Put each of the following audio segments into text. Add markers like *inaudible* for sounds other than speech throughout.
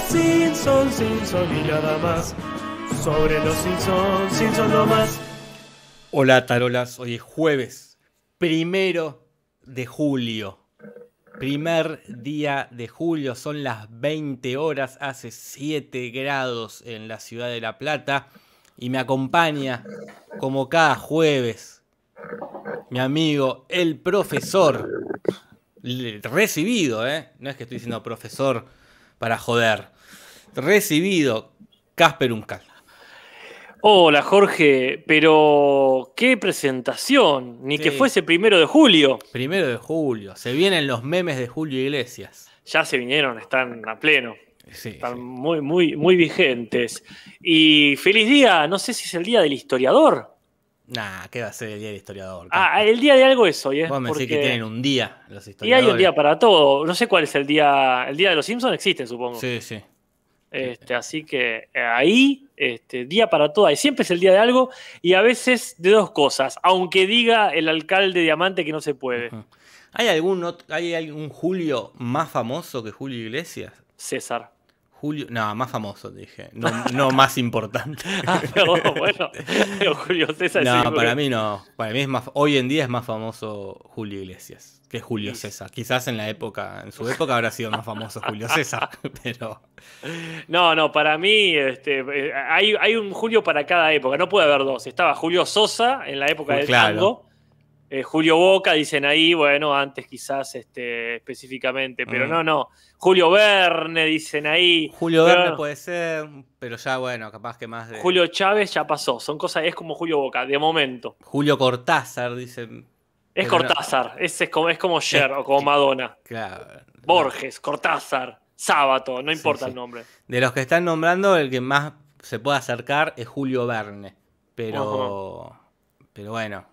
los Simpsons, Simpsons y nada más. Sobre los Simpsons, Simpsons no más. Hola tarolas, hoy es jueves, primero de julio. Primer día de julio, son las 20 horas, hace 7 grados en la ciudad de La Plata y me acompaña, como cada jueves, mi amigo, el profesor, recibido, ¿eh? No es que estoy diciendo profesor para joder, recibido, Casper Uncal. Hola Jorge, pero qué presentación, ni que fuese primero de julio. Primero de julio, se vienen los memes de Julio Iglesias. Ya se vinieron, están a pleno, Sí, están sí. muy, muy, muy vigentes. Y feliz día, no sé si es el día del historiador. Nah, ¿qué va a ser el día del historiador? Ah, el día de algo es hoy, ¿eh? Vos me decís que Porque- tienen un día los Y historiadores. hay un día para todo. No sé cuál es el día. El día de los Simpsons existe, supongo. Sí, sí. Este, así que eh, ahí, este, día para todo. hay. Siempre es el día de algo y a veces de dos cosas. Aunque diga el alcalde Diamante que no se puede. ¿Hay algún, ¿Hay algún Julio más famoso que Julio Iglesias? César. Julio, no, más famoso, dije. No, *laughs* no más importante. *laughs* Ah, perdón, bueno. pero Julio César No, sí, para mí no. Para mí es más, hoy en día es más famoso Julio Iglesias que Julio César. Quizás en la época, en su época habrá sido más famoso Julio *laughs* César, pero No, no, para mí este, eh, hay, hay un Julio para cada época. No puede haber dos. Estaba Julio Sosa en la época del Claro. tango. Eh, Julio Boca, dicen ahí, bueno, antes quizás este, específicamente, pero Mm. no, no. Julio Verne, dicen ahí. Julio Pero Verne puede ser, pero ya bueno, capaz que más de Julio Chávez ya pasó. Son cosas, es como Julio Boca, de momento. Julio Cortázar, dicen. Es no. Cortázar, ese es como, es como Cher o como Madonna. Claro. Borges, Cortázar, Sábato, no importa sí. el nombre. De los que están nombrando, el que más se puede acercar es Julio Verne. Pero. Pero bueno.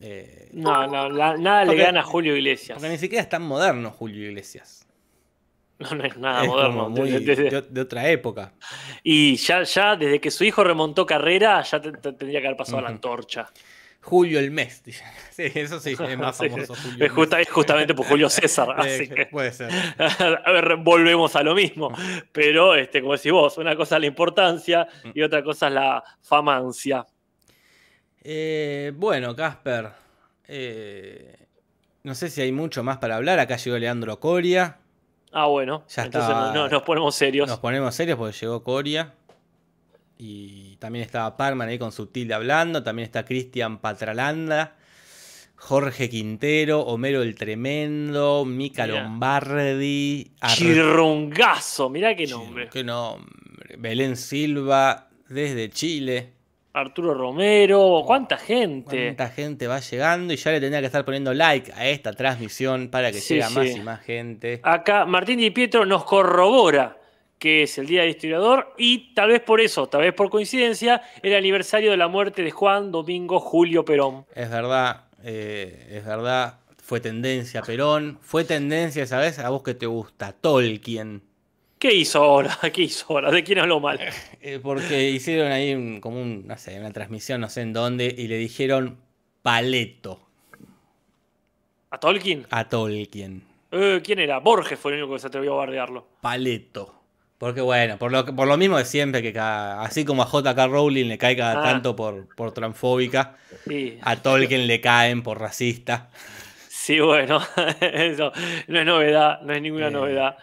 Eh, No, no, la- nada Porque- le gana a Julio Iglesias. porque ni siquiera es tan moderno Julio Iglesias. No, no es nada es moderno. como muy De- de- de, de otra época. Y ya, ya desde que su hijo remontó carrera, ya te- te- tendría que haber pasado la Ujú. antorcha. Julio el mes. *laughs* Sí, eso sí, es más *laughs* famoso. *laughs* Julio es, justa- justamente por Julio César. Así que, Puede ser. a ver, volvemos a lo mismo. Pero, este, como decís vos, una cosa es la importancia y otra cosa es la famancia. Eh, bueno, Casper. eh, no sé si hay mucho más para hablar. Acá llegó Leandro Coria. Ah, bueno. Ya entonces estaba- no- no- nos ponemos serios. Nos ponemos serios porque llegó Coria. Y también estaba Parman ahí con su tilde hablando. También está Cristian Patralanda. Jorge Quintero, Homero el Tremendo, Mica Mirá. Lombardi, Ar- Chirrongazo, mirá qué nombre. Qué nombre. Belén Silva, desde Chile. Arturo Romero, cuánta gente. Cuánta gente va llegando y ya le tendría que estar poniendo like a esta transmisión para que Sí, llegue a más sí. y más gente. Acá Martín Di Pietro nos corrobora que es el Día del Historiador y tal vez por eso, tal vez por coincidencia, el aniversario de la muerte de Juan Domingo Julio Perón. Es verdad, eh, es verdad. Fue tendencia Perón. Fue tendencia, ¿sabes? A vos que te gusta, Tolkien. ¿Qué hizo ahora? *laughs* ¿Qué hizo ahora? ¿De quién habló mal? Eh, porque hicieron ahí un- como un, no sé, una transmisión, no sé en dónde, y le dijeron paleto ¿A Tolkien? a Tolkien. Eh, ¿Quién era? Borges fue el único que se atrevió a bardearlo. Paleto. Porque bueno, por lo, por lo mismo de siempre, que cada- así como a JK Rowling le cae cada Ah. tanto por, por transfóbica, Sí, a Tolkien le caen por racista. sí bueno, *laughs* eso no es novedad, no es ninguna Eh. novedad.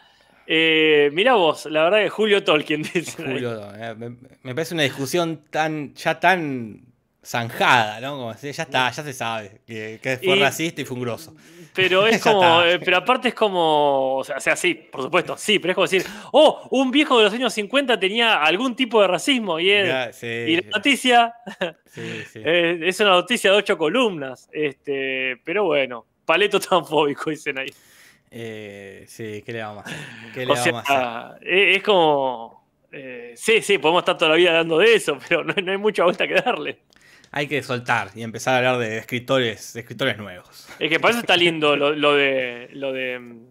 Eh, mirá vos, la verdad que Julio Tolkien *laughs* dice. Julio, eh, me, me parece una discusión tan, ya tan zanjada, ¿no? Como si ya está, ya se sabe que, que fue Y- racista y fue un grosso. Pero *laughs* es como, eh, pero aparte es como, o sea, o sea, sí, por supuesto, sí, pero es como decir, oh, un viejo de los años 50 tenía algún tipo de racismo y, es- Ya, sí, y la noticia sí, sí. *laughs* es una noticia de ocho columnas, este, pero bueno, paleto transfóbico dicen ahí. Eh, sí, ¿qué le vamos a hacer? *laughs* ¿Qué le O sea, vamos a hacer? eh, es como, eh, sí, sí, podemos estar toda la vida hablando de eso, *laughs* pero no, no hay mucha vuelta que darle. Hay que soltar y empezar a hablar de escritores, de escritores nuevos. Es que para eso está lindo lo, lo de lo de mm,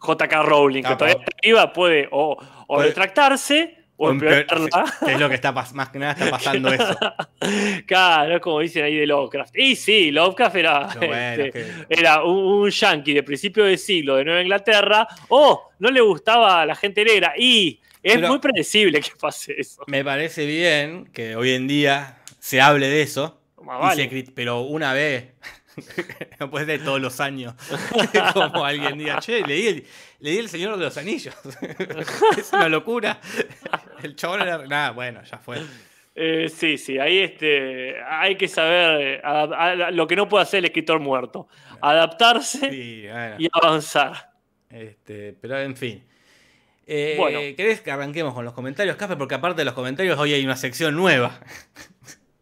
JK Rowling, que todavía está viva, puede o, o Puede- retractarse o empeorarla. *laughs* Que es lo que está más que nada está pasando eso. *laughs* claro, es como dicen ahí de Lovecraft. Y sí, Lovecraft era, bueno, este, que- era un, un yankee de principio de siglo de Nueva Inglaterra. O no le gustaba a la gente negra. Y es Pero- muy predecible que pase eso. Me parece bien que hoy en día se hable de eso. Vale. se pero una vez, no puede ser todos los años, *laughs* como alguien diga, che, leí el, leí el Señor de los Anillos. *laughs* es una locura. El chabón era... Nada, bueno, ya fue. Eh, sí, sí, ahí este, hay que saber eh, lo que no puede hacer el escritor muerto. Adaptarse Y, bueno, y avanzar. este, pero en fin. Eh, Bueno. ¿Querés que arranquemos con los comentarios, Casper? Porque aparte de los comentarios, hoy hay una sección nueva.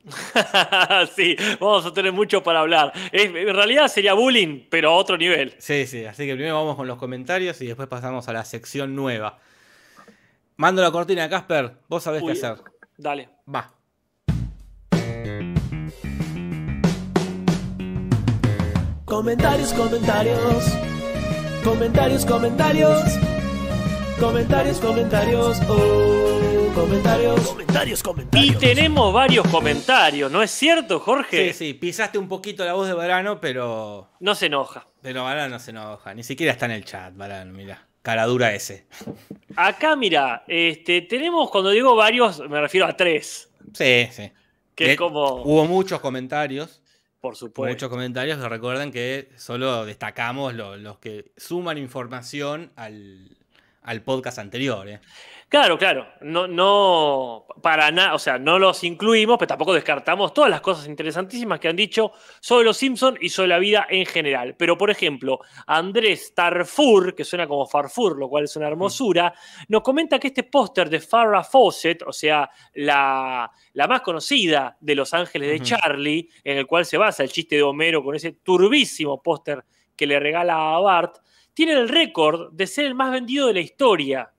*laughs* sí, vamos a tener mucho para hablar. En realidad sería bullying, pero a otro nivel. Sí, sí, así que primero vamos con los comentarios y después pasamos a la sección nueva. Mando la cortina, Casper. Vos sabés Uy. qué hacer. Dale. Va. Comentarios, comentarios. Comentarios, comentarios. Comentarios, comentarios. Oh, comentarios. Comentarios, Y comentarios. tenemos varios comentarios, ¿no es cierto, Jorge? Sí, sí, pisaste un poquito la voz de Varano, pero. No se enoja. Pero Varano se enoja. Ni siquiera está en el chat, Varano, mira. Cara dura ese. Acá, mira, este, tenemos, cuando digo varios, me refiero a tres. Sí, sí. Que De- es como, Hubo muchos comentarios. por supuesto. Muchos comentarios que recuerden que solo destacamos lo- los que suman información al, al podcast anterior. ¿eh? Claro, claro. No, no, para nada, o sea, no los incluimos, pero tampoco descartamos todas las cosas interesantísimas que han dicho sobre los Simpsons y sobre la vida en general. Pero, por ejemplo, Andrés Tarfur, que suena como Farfur, lo cual es una hermosura, nos comenta que este póster de Farrah Fawcett, o sea, la, la más conocida de Los Ángeles de. Charlie, en el cual se basa el chiste de Homero con ese turbísimo póster que le regala a Bart, tiene el récord de ser el más vendido de la historia.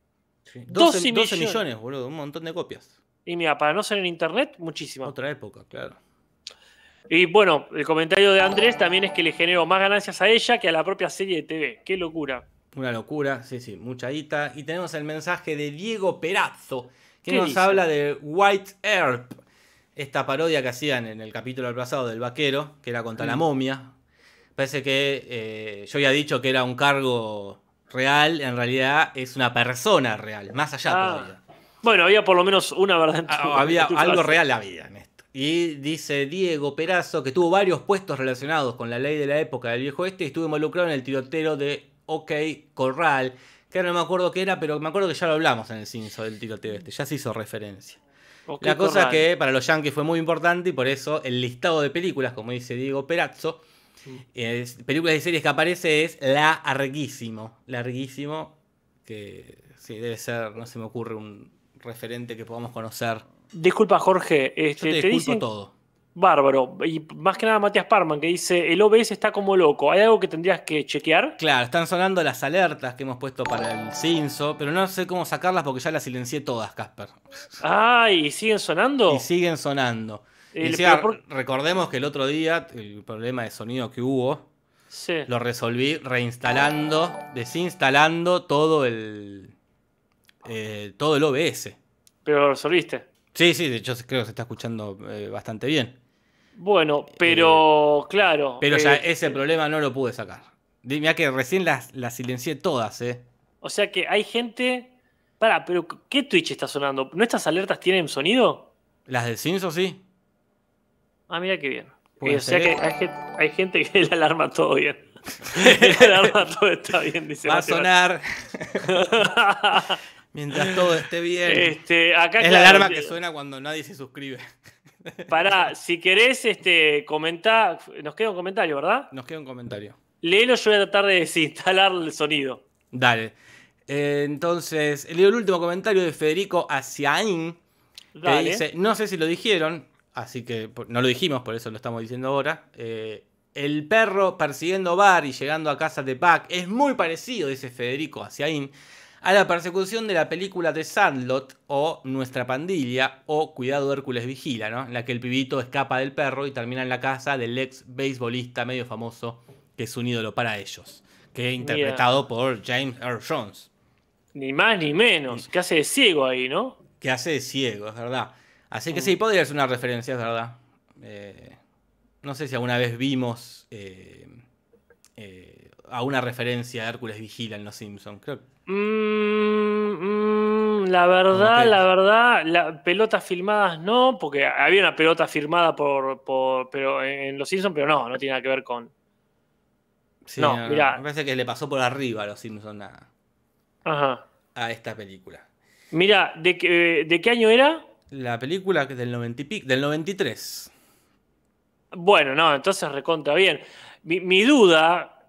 12, 12 12 millones. millones, boludo. Un montón de copias. Y mira, para no ser en internet, muchísimo. Otra época, claro. Y bueno, el comentario de Andrés también es que le generó más ganancias a ella que a la propia serie de TV. Qué locura. Una locura, sí, sí, mucha guita. Y tenemos el mensaje de Diego Perazzo, que ¿Qué nos dice? habla de White Earp, esta parodia que hacían en el capítulo del pasado del vaquero, que era contra la Mm. momia. Parece que eh, yo había dicho que era un cargo real, en realidad es una persona real, más allá Ah, todavía. Bueno, había por lo menos una verdad en tu- Ah, había en tu algo real había en esto. Y dice Diego Perazo que tuvo varios puestos relacionados con la ley de la época del viejo este y estuvo involucrado en el tiroteo de OK Corral, que ahora no me acuerdo qué era, pero me acuerdo que ya lo hablamos en el Cinso del tiroteo este, ya se hizo referencia. La cosa corral. que para los yankees fue muy importante y por eso el listado de películas, como dice Diego Perazzo, Es- películas y series que aparece es larguísimo, larguísimo, que sí, debe ser, no se me ocurre un referente que podamos conocer. Disculpa, Jorge. Yo Este, te te disculpo dicen todo. bárbaro. Y más que nada Matías Parman, que dice: el OBS está como loco. ¿Hay algo que tendrías que chequear? Claro, están sonando las alertas que hemos puesto para el Cinso, pero no sé cómo sacarlas porque ya las silencié todas, Casper. Ah, ¿y siguen sonando? Y siguen sonando. El- por- recordemos que el otro día, el problema de sonido que hubo, Sí. lo resolví reinstalando, desinstalando todo el. eh, todo el OBS. Pero lo resolviste. Sí, sí, de hecho creo que se está escuchando eh, bastante bien. Bueno, pero claro. Pero ya eh, ese problema no lo pude sacar. Mira que recién las, las silencié todas, ¿eh? O sea que hay gente. Pará, pero ¿qué Twitch está sonando? ¿Nuestras alertas tienen sonido? Las del Cinso sí. Ah, mira qué bien. Puede Eh, o sea ser. que hay, gen- hay gente que *laughs* la alarma todo bien. la *laughs* alarma todo está bien, dice Va a sonar *laughs* mientras todo esté bien. Este, acá es la claro, alarma que suena cuando nadie se suscribe. Pará, si querés, este, comentar. Nos queda un comentario, ¿verdad? Nos queda un comentario. Léelo, yo voy a tratar de desinstalar el sonido. Dale. Eh, entonces, leo el último comentario de Federico Asiaín, que dice, no sé si lo dijeron, así que no lo dijimos, por eso lo estamos diciendo ahora. Eh, el perro persiguiendo a Bar y llegando a casa de Pac es muy parecido, dice Federico Asiaín, a la persecución de la película de Sandlot o Nuestra Pandilla o Cuidado Hércules Vigila, ¿no? En la que el pibito escapa del perro y termina en la casa del ex beisbolista medio famoso que es un ídolo para ellos, que es interpretado por James Earl Jones. Ni más ni menos. ¿Qué hace de ciego ahí, no? que hace de ciego, es verdad. Así que sí, podría ser una referencia, es verdad. Eh, no sé si alguna vez vimos eh, eh, a una referencia a Hércules Vigila en Los Simpsons. Creo Mm, mm, la verdad, la verdad, la, pelotas filmadas no, porque había una pelota firmada por, por pero en Los Simpsons, pero no, no tiene nada que ver con. sí, No, no, mirá. me parece que le pasó por arriba a Los Simpsons a, Ajá. a esta película. Mira, ¿de qué, ¿de qué año era? La película del 90 y pic- del 93. Bueno, no, entonces recontra bien. Mi, mi duda,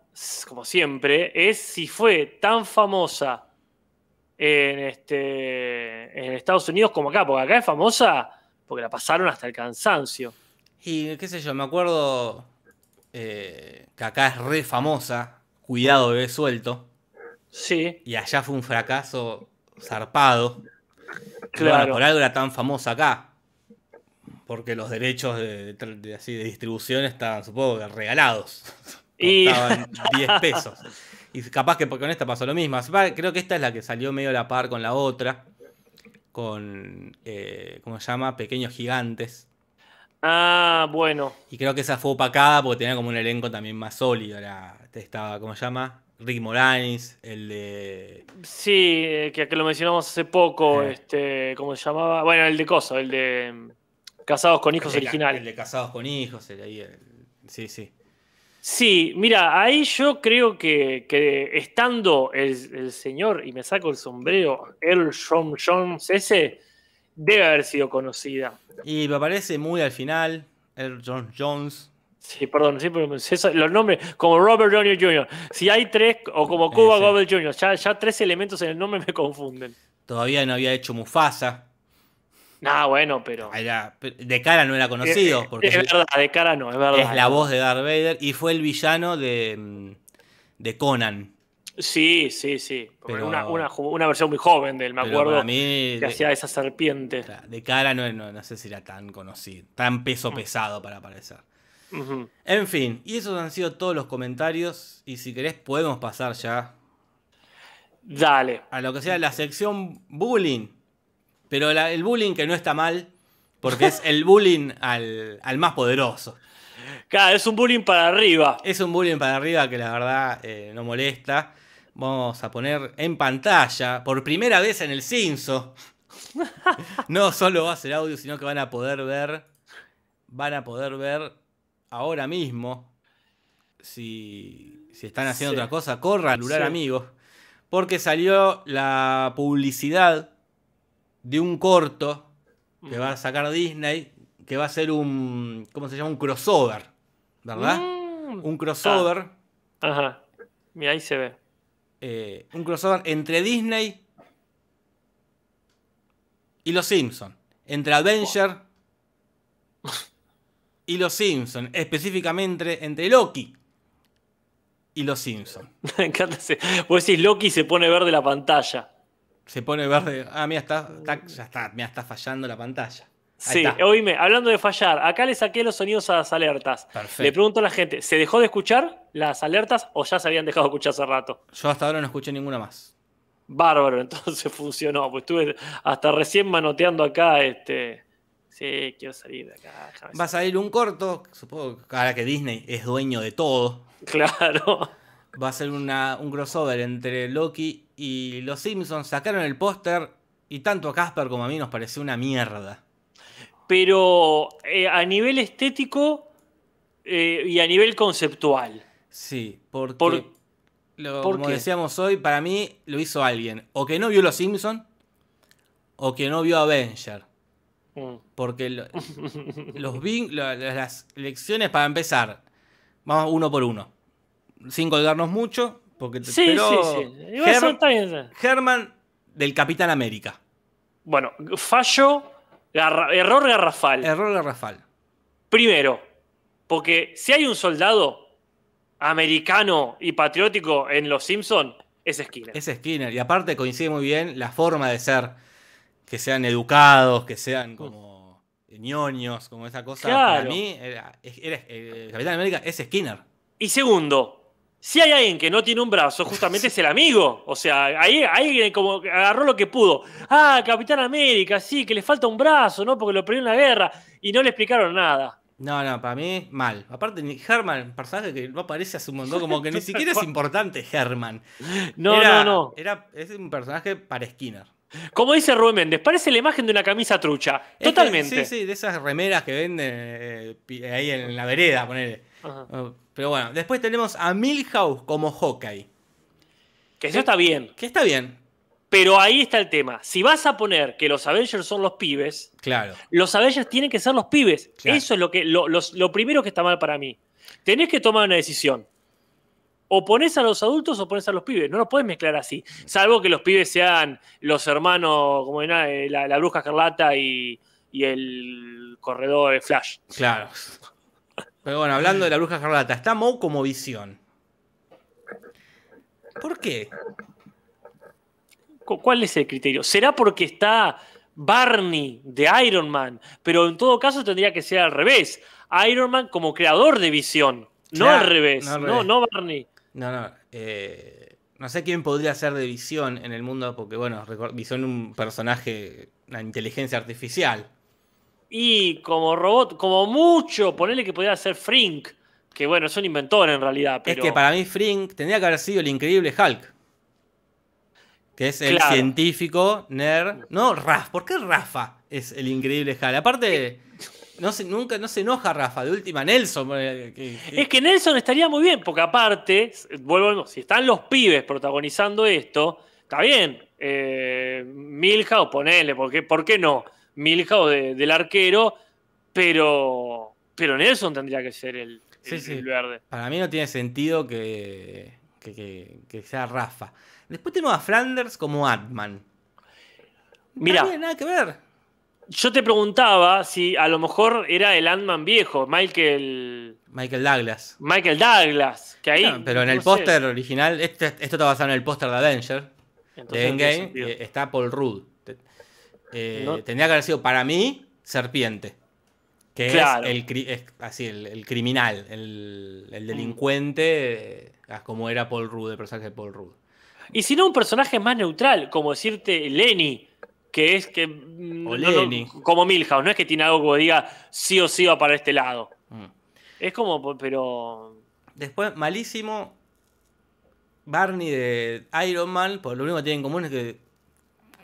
como siempre, es si fue tan famosa en, este, en Estados Unidos como acá, porque acá es famosa porque la pasaron hasta el cansancio. Y qué sé yo, me acuerdo eh, que acá es re famosa, Cuidado bebé suelto, Sí, y allá fue un fracaso zarpado. Claro. Bueno, por algo era tan famosa acá. Porque los derechos de, de- de- así, de distribución estaban, supongo regalados. *laughs* Y- Costaban 10 pesos. Y capaz que con esta pasó lo mismo. Creo que esta es la que salió medio a la par con la otra. Con, eh, ¿cómo se llama? Pequeños Gigantes. Ah, bueno. Y creo que esa fue opacada porque tenía como un elenco también más sólido. Era, estaba, ¿cómo se llama? Rick Moranis, el de... Sí, eh, que, que lo mencionamos hace poco, Eh. este, ¿cómo se llamaba? Bueno, el de Coso, el de mm, Casados con Hijos el de, Originales. el de Casados con Hijos. el de ahí, el- sí, sí. Sí, mira, ahí yo creo que, que estando el, el señor, y me saco el sombrero, Earl John Jones ese, debe haber sido conocida. Y me aparece muy al final, el John Jones. Sí, perdón, eso- los nombres, como Robert Downey Jr. Si hay tres, o como Cuba sí. Gooding Jr., ya, ya tres elementos en el nombre me confunden. Todavía no había hecho Mufasa. Nah, bueno, pero. Era- de cara no era conocido, Eh, porque es verdad, de cara no, es verdad. es la voz de Darth Vader y fue el villano de, mm, de Conan. Sí, sí, sí. Pero- una, una, ju- una versión muy joven de él, me acuerdo. mí, que hacía esa serpiente. de cara no, no, no sé si era tan conocido, tan peso pesado para aparecer. En fin, y esos han sido todos los comentarios. Y si querés, podemos pasar ya Dale. a lo que sea la sección bullying. Pero la- el bullying que no está mal, porque es el bullying al, al más poderoso. Claro, es un bullying para arriba. Es un bullying para arriba que la verdad eh, no molesta. Vamos a poner en pantalla, por primera vez en el Cinso. *laughs* No solo va a ser audio, sino que van a poder ver. Van a poder ver ahora mismo. Si, si están haciendo Sí. otra cosa, corran al celular, Sí. amigos. Porque salió la publicidad de un corto que va a sacar Disney. Que va a ser un. ¿Cómo se llama? Un crossover. ¿Verdad? Mm. un crossover, Ajá. Mira, ahí se ve. eh, un crossover entre Disney y los Simpsons, entre Avenger y los Simpsons, específicamente entre Loki y los Simpsons. *laughs* Me encanta ese. Vos decís Loki se pone verde la pantalla. Se pone verde, ah, mira, está, está- ya está, mira, está fallando la pantalla. Ahí Sí, está. oíme, hablando de fallar, acá le saqué los sonidos a las alertas. Perfecto. Le pregunto a la gente, ¿se dejó de escuchar las alertas o ya se habían dejado de escuchar hace rato? Yo hasta ahora no escuché ninguna más. Bárbaro, *laughs* entonces funcionó. Pues estuve hasta recién manoteando acá, este. Sí, quiero salir de acá. Va a salir un corto, supongo que ahora que Disney es dueño de todo. Claro. *laughs* Va a ser una- un crossover entre Loki y los Simpsons. Sacaron el póster y tanto a Casper como a mí nos pareció una mierda. Pero eh, a nivel estético eh, y a nivel conceptual. Sí, porque Por- lo- ¿por como qué? decíamos hoy, para mí lo hizo alguien o que no vio los Simpsons o que no vio Avenger. Mm. Porque lo- *laughs* los vin- las lecciones para empezar, vamos uno por uno. Sin colgarnos mucho, porque te- Sí, pero sí, sí. Está bien. Herman del Capitán América. Bueno, fallo, garra- error garrafal. Error de Rafal. Primero, porque si hay un soldado americano y patriótico en Los Simpson es Skinner. Es Skinner. Y aparte coincide muy bien la forma de ser. Que sean educados, que sean como ñoños, como esa cosa. Para Claro. mí, era, era- el Capitán América es Skinner. Y segundo, Si hay alguien que no tiene un brazo, justamente *laughs* es el amigo. O sea, ahí alguien como agarró lo que pudo. Ah, Capitán América, sí, que le falta un brazo, ¿no? Porque lo perdió en la guerra y no le explicaron nada. No, no, para mí, mal. Aparte, Herman, personaje que no aparece hace un montón, como que ni *laughs* siquiera es importante Herman. No, Era- no, no. Era, es un personaje para Skinner. Como dice Rubén Méndez, parece la imagen de una camisa trucha. Es que- Totalmente. sí, sí, de esas remeras que venden eh, ahí en la vereda, ponele. Ajá. Oh, Pero bueno, después tenemos a Milhouse como Hawkeye. Que eso está bien. Que está bien, Pero ahí está el tema. Si vas a poner que los Avengers son los pibes, claro. los Avengers tienen que ser los pibes. Claro. Eso es lo, que, lo, los- lo primero que está mal para mí. Tenés que tomar una decisión. O pones a los adultos o pones a los pibes. No los puedes mezclar así. Salvo que los pibes sean los hermanos, como era eh, la, la bruja escarlata y, y el corredor de Flash. Claro. Pero bueno, hablando de la bruja escarlata, está Moe como visión. ¿Por qué? Cu- ¿Cuál es el criterio? ¿Será porque está Barney de Iron Man? Pero en todo caso tendría que ser al revés. Iron Man como creador de visión. No Claro, al revés. no al No, revés. no Barney. No, no. eh, no sé quién podría ser de visión en el mundo, porque bueno, visión es un personaje, una inteligencia artificial. Y como robot, como mucho, ponerle que podría ser Frink. Que bueno, es un inventor en realidad. Pero... Es que para mí Frink tendría que haber sido el increíble Hulk. Que es el Claro. científico nerd. No, Rafa. ¿Por qué Rafa es el increíble Hulk? Aparte, no se, nunca no se enoja Rafa. De última, Nelson. eh, que- que- Es que Nelson estaría muy bien, porque aparte, vuelvo, si están los pibes protagonizando esto, está bien. Eh, Milhouse, ponele, porque, ¿por qué no? Milhouse de- del arquero, pero, pero Nelson tendría que ser el, Sí, el- sí. el verde. Para mí no tiene sentido que, que, sea Rafa. Después tenemos a Flanders como Atman. Mira, No tiene nada que ver. Yo te preguntaba si a lo mejor era el Ant-Man viejo, Michael, Michael Douglas. Michael Douglas, que ahí. No, pero en el no póster original, este- esto está basado en el póster de Avenger, Entonces de Endgame, eh, está Paul Rudd. Eh, No- Tendría que haber sido para mí Serpiente. Que Claro. es, el, es así, el, el criminal, el, el delincuente, eh, como era Paul Rudd, el personaje de Paul Rudd. Y si no, un personaje más neutral, como decirte Lenny, que es que. mm, no, no, como Milhouse, no es que tiene algo que diga sí o sí va para este lado. Mm. Es como, pero. Después, malísimo, Barney de Iron Man, por lo único que tienen en común es que,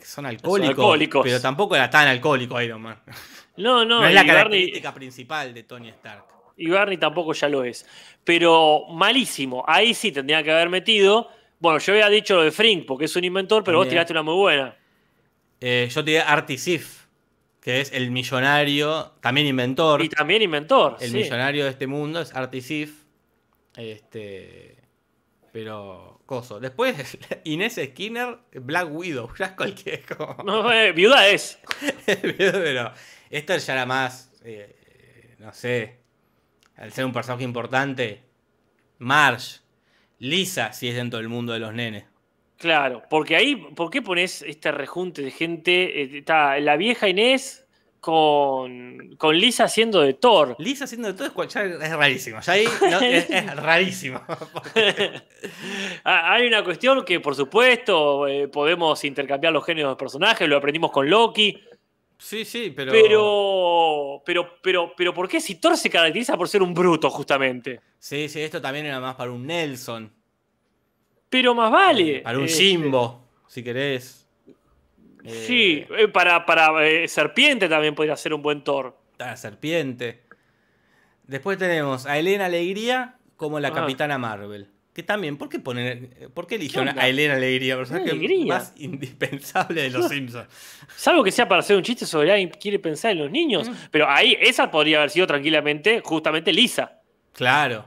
son alcohólicos, alcohólicos. Pero tampoco era tan alcohólico Iron Man. No, no, No, es la Barney, característica principal de Tony Stark. y Barney tampoco ya lo es. Pero malísimo. Ahí sí tendría que haber metido. Bueno, yo había dicho lo de Frink, porque es un inventor, pero vos tiraste una muy buena. Eh, yo te diría Artie Sif, que es el millonario, también inventor. Y también inventor. el sí. millonario de este mundo es Artie Sif. Este. Pero. Coso. Después, *laughs* Inés Skinner, Black Widow. *laughs* Ya es cualquier. como- No, eh, viuda es. *laughs* Pero esto ya era más. eh, no sé. Al ser un personaje importante. Marge. Lisa, si es dentro del mundo de los nenes. Claro, porque ahí, ¿por qué pones este rejunte de gente? Eh, Está la vieja Inés con, con Lisa haciendo de Thor. Lisa haciendo de todo es, es rarísimo. Ya ahí no, *laughs* es, es rarísimo. *laughs* Ah, Hay una cuestión que, por supuesto, eh, podemos intercambiar los géneros de personajes, lo aprendimos con Loki, Sí, sí, pero. pero, pero, pero, pero, ¿por qué si Thor se caracteriza por ser un bruto, justamente? Sí, sí, esto también era más para un Nelson. Pero más vale. Para un Este, Jimbo, si querés. Eh, Sí, eh, para, para eh, Serpiente también podría ser un buen Thor. La serpiente. Después tenemos a Elena Alegría como la Ah. capitana Marvel. Que también, ¿por qué poner, por qué eligieron a Elena Alegría? Personaje Alegría. más indispensable de los Simpsons. Salvo que sea para hacer un chiste sobre alguien que quiere pensar en los niños. Mm. Pero ahí, esa podría haber sido tranquilamente, justamente Lisa. Claro,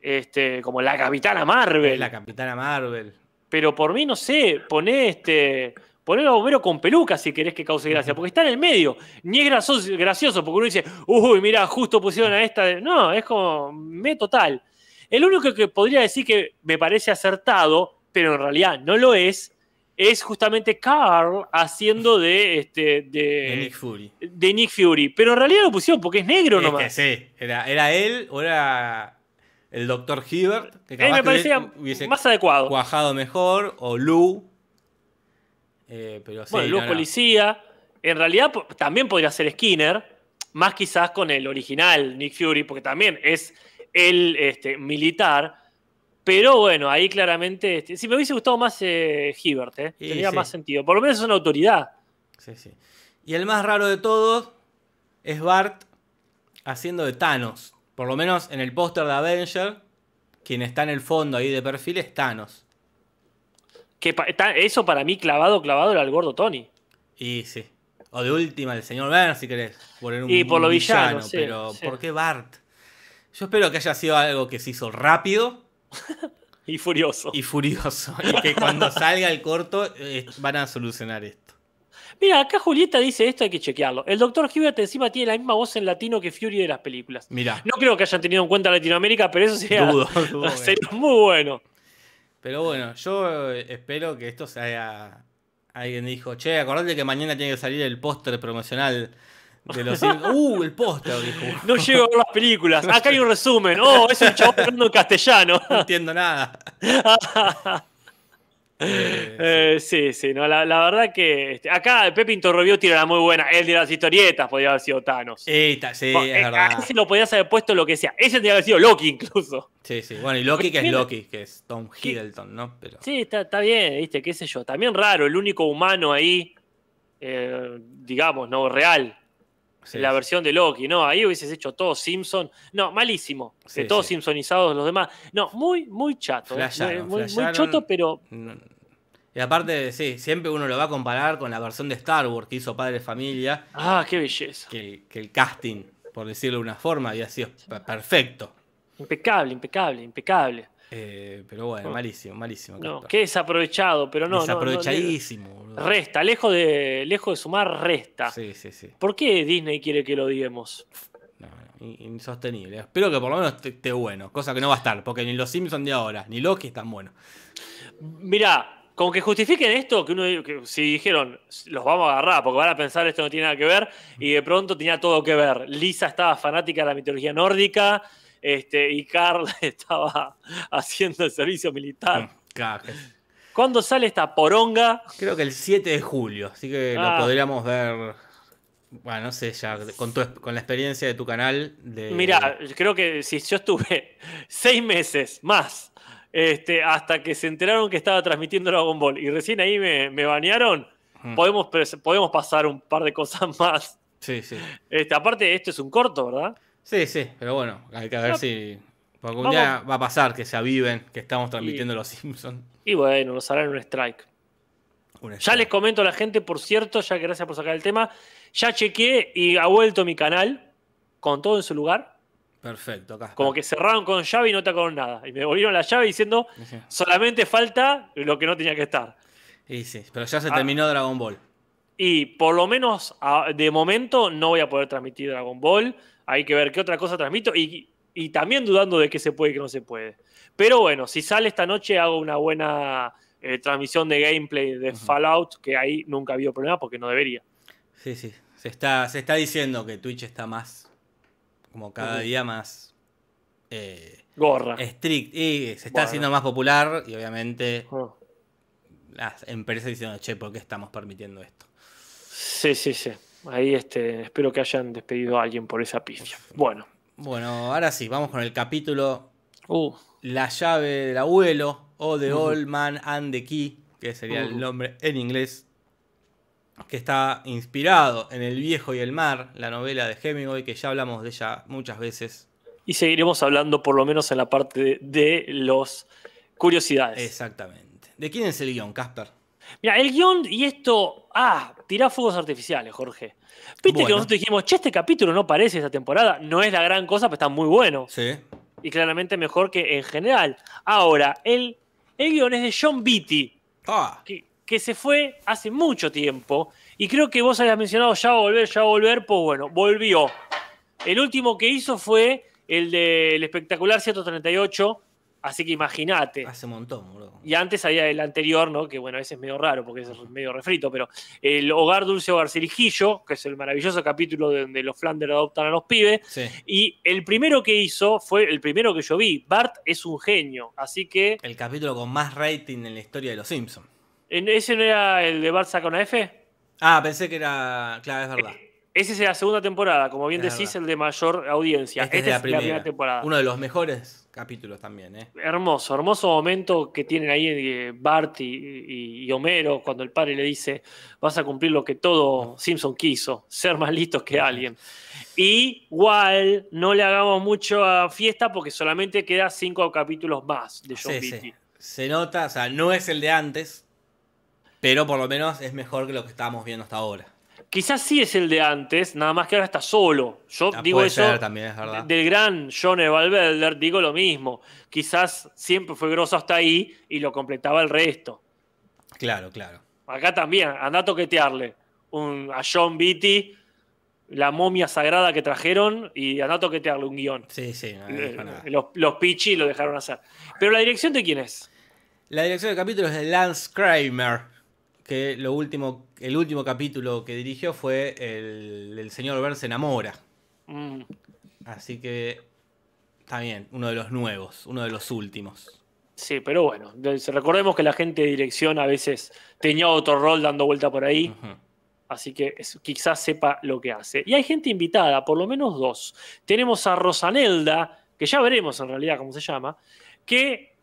Este, como la capitana Marvel. la capitana Marvel. Pero por mí, no sé, poné este. Poné a Homero con peluca si querés que cause gracia, porque está en el medio. Ni es gracioso, gracioso porque uno dice, uy, mira, justo pusieron a esta. de-". No, es como me total. El único que podría decir que me parece acertado, pero en realidad no lo es, es justamente Carl haciendo de, este, de, de Nick Fury. de Nick Fury. Pero en realidad lo pusieron porque es negro Es que nomás. sí, era, era él o era el Dr. Hibbert, que A mí capaz me que parecía hubiese más adecuado. cuajado mejor, o Lou. Eh, pero sí, bueno, Luz no, no. Policía. En realidad también podría ser Skinner, más quizás con el original Nick Fury, porque también es el este, militar. Pero bueno, ahí claramente. Este, sí, me hubiese gustado más eh, Hibbert, eh. Y Tenía sí. más sentido. Por lo menos es una autoridad. Sí, sí. Y el más raro de todos es Bart haciendo de Thanos. Por lo menos en el póster de Avenger, quien está en el fondo ahí de perfil es Thanos. Que pa- eso para mí, clavado, clavado, era el gordo Tony. Y sí. O de última, el señor Burns, si querés. Poner un Y por lo villano, villano, sí, pero sí. ¿por qué Bart? Yo espero que haya sido algo que se hizo rápido *laughs* Y furioso. y furioso. Y que cuando salga el corto eh, van a solucionar esto. Mira, acá Julieta dice esto, hay que chequearlo. El Dr. Hibbert encima tiene la misma voz en latino que Fury de las películas. Mirá, No creo que hayan tenido en cuenta Latinoamérica, pero eso sería, dudo, *laughs* dudo sería muy bueno. Pero bueno, yo eh, espero que esto se haya. Alguien dijo, che, acordate que mañana tiene que salir el póster promocional de los. Simpsons". *laughs* ¡Uh! El póster, dijo. No llego a ver las películas. Acá hay un resumen. Oh, es un chabón hablando en castellano. No entiendo nada. *laughs* Eh, Eh, sí, sí, no, la, la verdad que este, acá Pepe Interrobio tira la muy buena. El de las historietas podría haber sido Thanos. sí, ta- sí, Bueno, es eh, a verdad. ese lo podías haber puesto lo que sea. Ese tendría que haber sido Loki incluso. Sí, sí. Bueno, y Loki, que es. Loki, que es Tom Hiddleston, ¿no? Pero. Sí, está, está bien, viste, qué sé yo. También raro, el único humano ahí, eh, digamos, ¿no? Real. Sí, la sí. versión de Loki, ¿no? Ahí hubieses hecho todo Simpson. No, malísimo. De todos. Simpsonizados los demás. No, muy, muy chato. ¿eh? Flasharon, muy, muy flasharon. choto, pero Y aparte, sí, siempre uno lo va a comparar con la versión de Star Wars que hizo Padre de Familia, Ah, qué belleza. que el, que el casting, por decirlo de una forma, había sido pe- perfecto. Impecable, impecable, impecable. Eh, pero bueno, No. malísimo, malísimo. No, qué desaprovechado, pero no. Desaprovechadísimo, resta, lejos de, lejos de sumar, resta. Sí, sí, sí. ¿Por qué Disney quiere que lo odiemos? No, no, in- insostenible. Espero que por lo menos esté, esté bueno, cosa que no va a estar, porque ni los Simpsons de ahora, ni Loki están buenos. Mirá, con que justifiquen esto, que uno que si dijeron los vamos a agarrar, porque van a pensar esto no tiene nada que ver, y de pronto tenía todo que ver. Lisa estaba fanática de la mitología nórdica, este, y Carl *laughs* estaba haciendo el servicio militar. Que- ¿Cuándo sale esta poronga? Creo que el 7 de julio, así que Ah. lo podríamos ver. Bueno, no sé, ya con, tu, con la experiencia de tu canal. De... Mirá, creo que si yo estuve *laughs* seis meses más este, hasta que se enteraron que estaba transmitiendo Dragon Ball y recién ahí me, me banearon, Mm. podemos, podemos pasar un par de cosas *laughs* más. Sí, sí. Este, aparte, esto es un corto, ¿verdad? Sí, sí, pero bueno, hay que ver No. si. Porque un Vamos. día va a pasar que se aviven que estamos transmitiendo los Simpsons. Y bueno, nos harán un strike. Ya les comento a la gente, por cierto, ya que gracias por sacar el tema, ya chequeé y ha vuelto mi canal con todo en su lugar. Perfecto, acá. Como que cerraron con llave y no tocaron nada. Y me devolvieron la llave diciendo, Sí. solamente falta lo que no tenía que estar. Y sí, pero ya se Ah. terminó Dragon Ball. Y por lo menos de momento no voy a poder transmitir Dragon Ball. Hay que ver qué otra cosa transmito. Y, y también dudando de qué se puede y qué no se puede. Pero bueno, si sale esta noche hago una buena eh, transmisión de gameplay de Fallout, que ahí nunca ha habido problema porque no debería. Sí, sí. Se está, se está diciendo que Twitch está más. Como cada día más. Eh, Gorra. strict. Y se está Bueno. haciendo más popular. Y obviamente las empresas diciendo, che, ¿por qué estamos permitiendo esto? Sí, sí, sí. Ahí este, espero que hayan despedido a alguien por esa pifia. Bueno. Bueno, ahora sí, vamos con el capítulo Uh, La llave del abuelo o The Ujú. Old Man and the Key, que sería el Ujú. nombre en inglés, que está inspirado en El viejo y el mar, la novela de Hemingway, que ya hablamos de ella muchas veces. y seguiremos hablando por lo menos en la parte de, de los curiosidades. Exactamente. ¿De quién es el guion, Casper? Mira, el guion y esto. Ah, tirá fuegos artificiales, Jorge. Viste que nosotros dijimos, che, este capítulo no parece esta temporada. No es la gran cosa, pero está muy bueno. Sí. Y claramente mejor que en general. Ahora, el, el guion es de John Beatty, Ah, que, que se fue hace mucho tiempo. Y creo que vos habías mencionado ya va a volver, ya va a volver. Pues bueno, volvió. El último que hizo fue el del espectacular 138, Así que imagínate. Hace un montón, boludo. Y antes había el anterior, ¿no? Que bueno, ese es medio raro porque es medio refrito, pero el Hogar Dulce Hogar Cerijillo, que es el maravilloso capítulo donde los Flanders adoptan a los pibes. Sí. Y el primero que hizo fue el primero que yo vi. Bart es un genio, así que. El capítulo con más rating en la historia de los Simpsons. ¿en- ¿Ese no era el de Bart saca una F? Ah, pensé que era. Claro, es verdad. Ese es la segunda temporada, como bien Es decís, verdad. el de mayor audiencia. Este es Esta de la primera. temporada. Uno de los mejores capítulos también, ¿eh? Hermoso, hermoso momento que tienen ahí eh, Bart y, y- y Homero cuando el padre le dice vas a cumplir lo que todo Simpson quiso, ser más listos que alguien. Y igual no le hagamos mucho a fiesta porque solamente queda cinco capítulos más de John sí. Se nota, o sea, no es el de antes, pero por lo menos es mejor que lo que estábamos viendo hasta ahora. Quizás sí es el de antes, nada más que ahora está solo. Yo Ah, digo eso ser también, es verdad. del gran John Evalvelder, digo lo mismo. Quizás siempre fue grosso hasta ahí y lo completaba el resto. Claro, claro. Acá también, anda a toquetearle un, a John Beatty, la momia sagrada que trajeron, y anda a toquetearle un guion. Sí, sí, no, Eh, los, los Pichi lo dejaron hacer. Pero la dirección de quién es? La dirección del capítulo es de Lance Kramer, que lo último, el último capítulo que dirigió fue el, el señor Ver se enamora. Mm, Así que está bien, uno de los nuevos, uno de los últimos. sí, pero bueno, de- recordemos que la gente de dirección a veces tenía otro rol dando vuelta por ahí. Así que es- quizás sepa lo que hace. Y hay gente invitada, por lo menos dos. Tenemos a Rosanelda, que ya veremos en realidad cómo se llama, que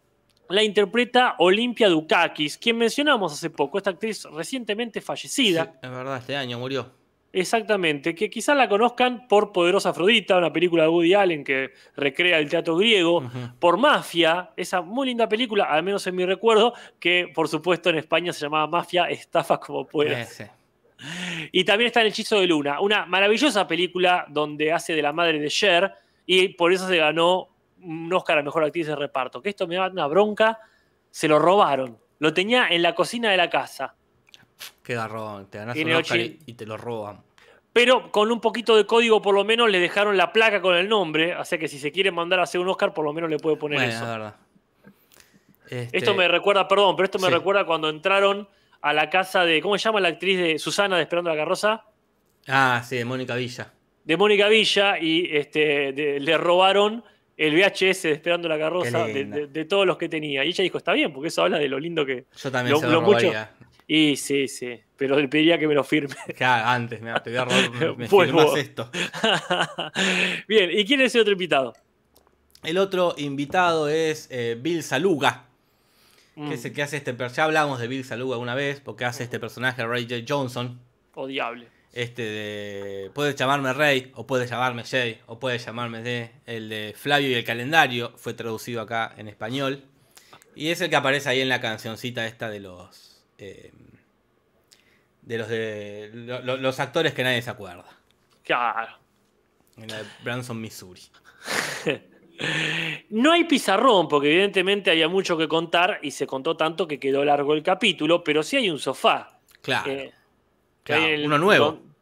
la interpreta Olimpia Dukakis, quien mencionamos hace poco, esta actriz recientemente fallecida. Sí, es verdad, este año murió. Exactamente, que quizás la conozcan por Poderosa Afrodita, una película de Woody Allen que recrea el teatro griego, por Mafia, esa muy linda película, al menos en mi recuerdo, que por supuesto en España se llamaba Mafia, estafa como puedas. Ese. Y también está El Hechizo de Luna, una maravillosa película donde hace de la madre de Cher y por eso se ganó un Oscar a Mejor Actriz de Reparto. Que esto me da una bronca, se lo robaron. Lo tenía en la cocina de la casa. Qué garrón, te ganas un Oscar y, y te lo roban. Pero con un poquito de código por lo menos le dejaron la placa con el nombre, así que si se quiere mandar a hacer un Oscar por lo menos le puede poner Bueno, eso. es verdad. Este, Esto me recuerda, perdón, pero esto me Sí. recuerda cuando entraron a la casa de, ¿cómo se llama la actriz de Susana de Esperando la Carroza? Ah, sí, de Mónica Villa. de Mónica Villa y este, de- le robaron el VHS Esperando la Carroza de, linda. de- de todos los que tenía. Y ella dijo, está bien, porque eso habla de lo lindo que... Yo también Lo- se lo, lo mucho-. Y sí, sí, pero le pediría que me lo firme. *laughs* Claro, antes, mira, te voy a robar, me *laughs* firmas esto. *laughs* bien, ¿y quién es el otro invitado? El otro invitado es eh, Bill Saluga, Mm, que es el que hace este Ya hablamos de Bill Saluga una vez, porque hace este personaje Ray J. Johnson. Odiable. Este de. Puedes llamarme Rey, o puedes llamarme Jay, o puedes llamarme D. El de Flavio y el calendario fue traducido acá en español. Y es el que aparece ahí en la cancioncita esta de los. eh, de los de. lo- lo- los actores que nadie se acuerda. Claro. En la de Branson, Missouri. *laughs* No hay pizarrón, porque evidentemente había mucho que contar y se contó tanto que quedó largo el capítulo, pero sí hay un sofá. Claro. Eh, claro, el- uno nuevo. con-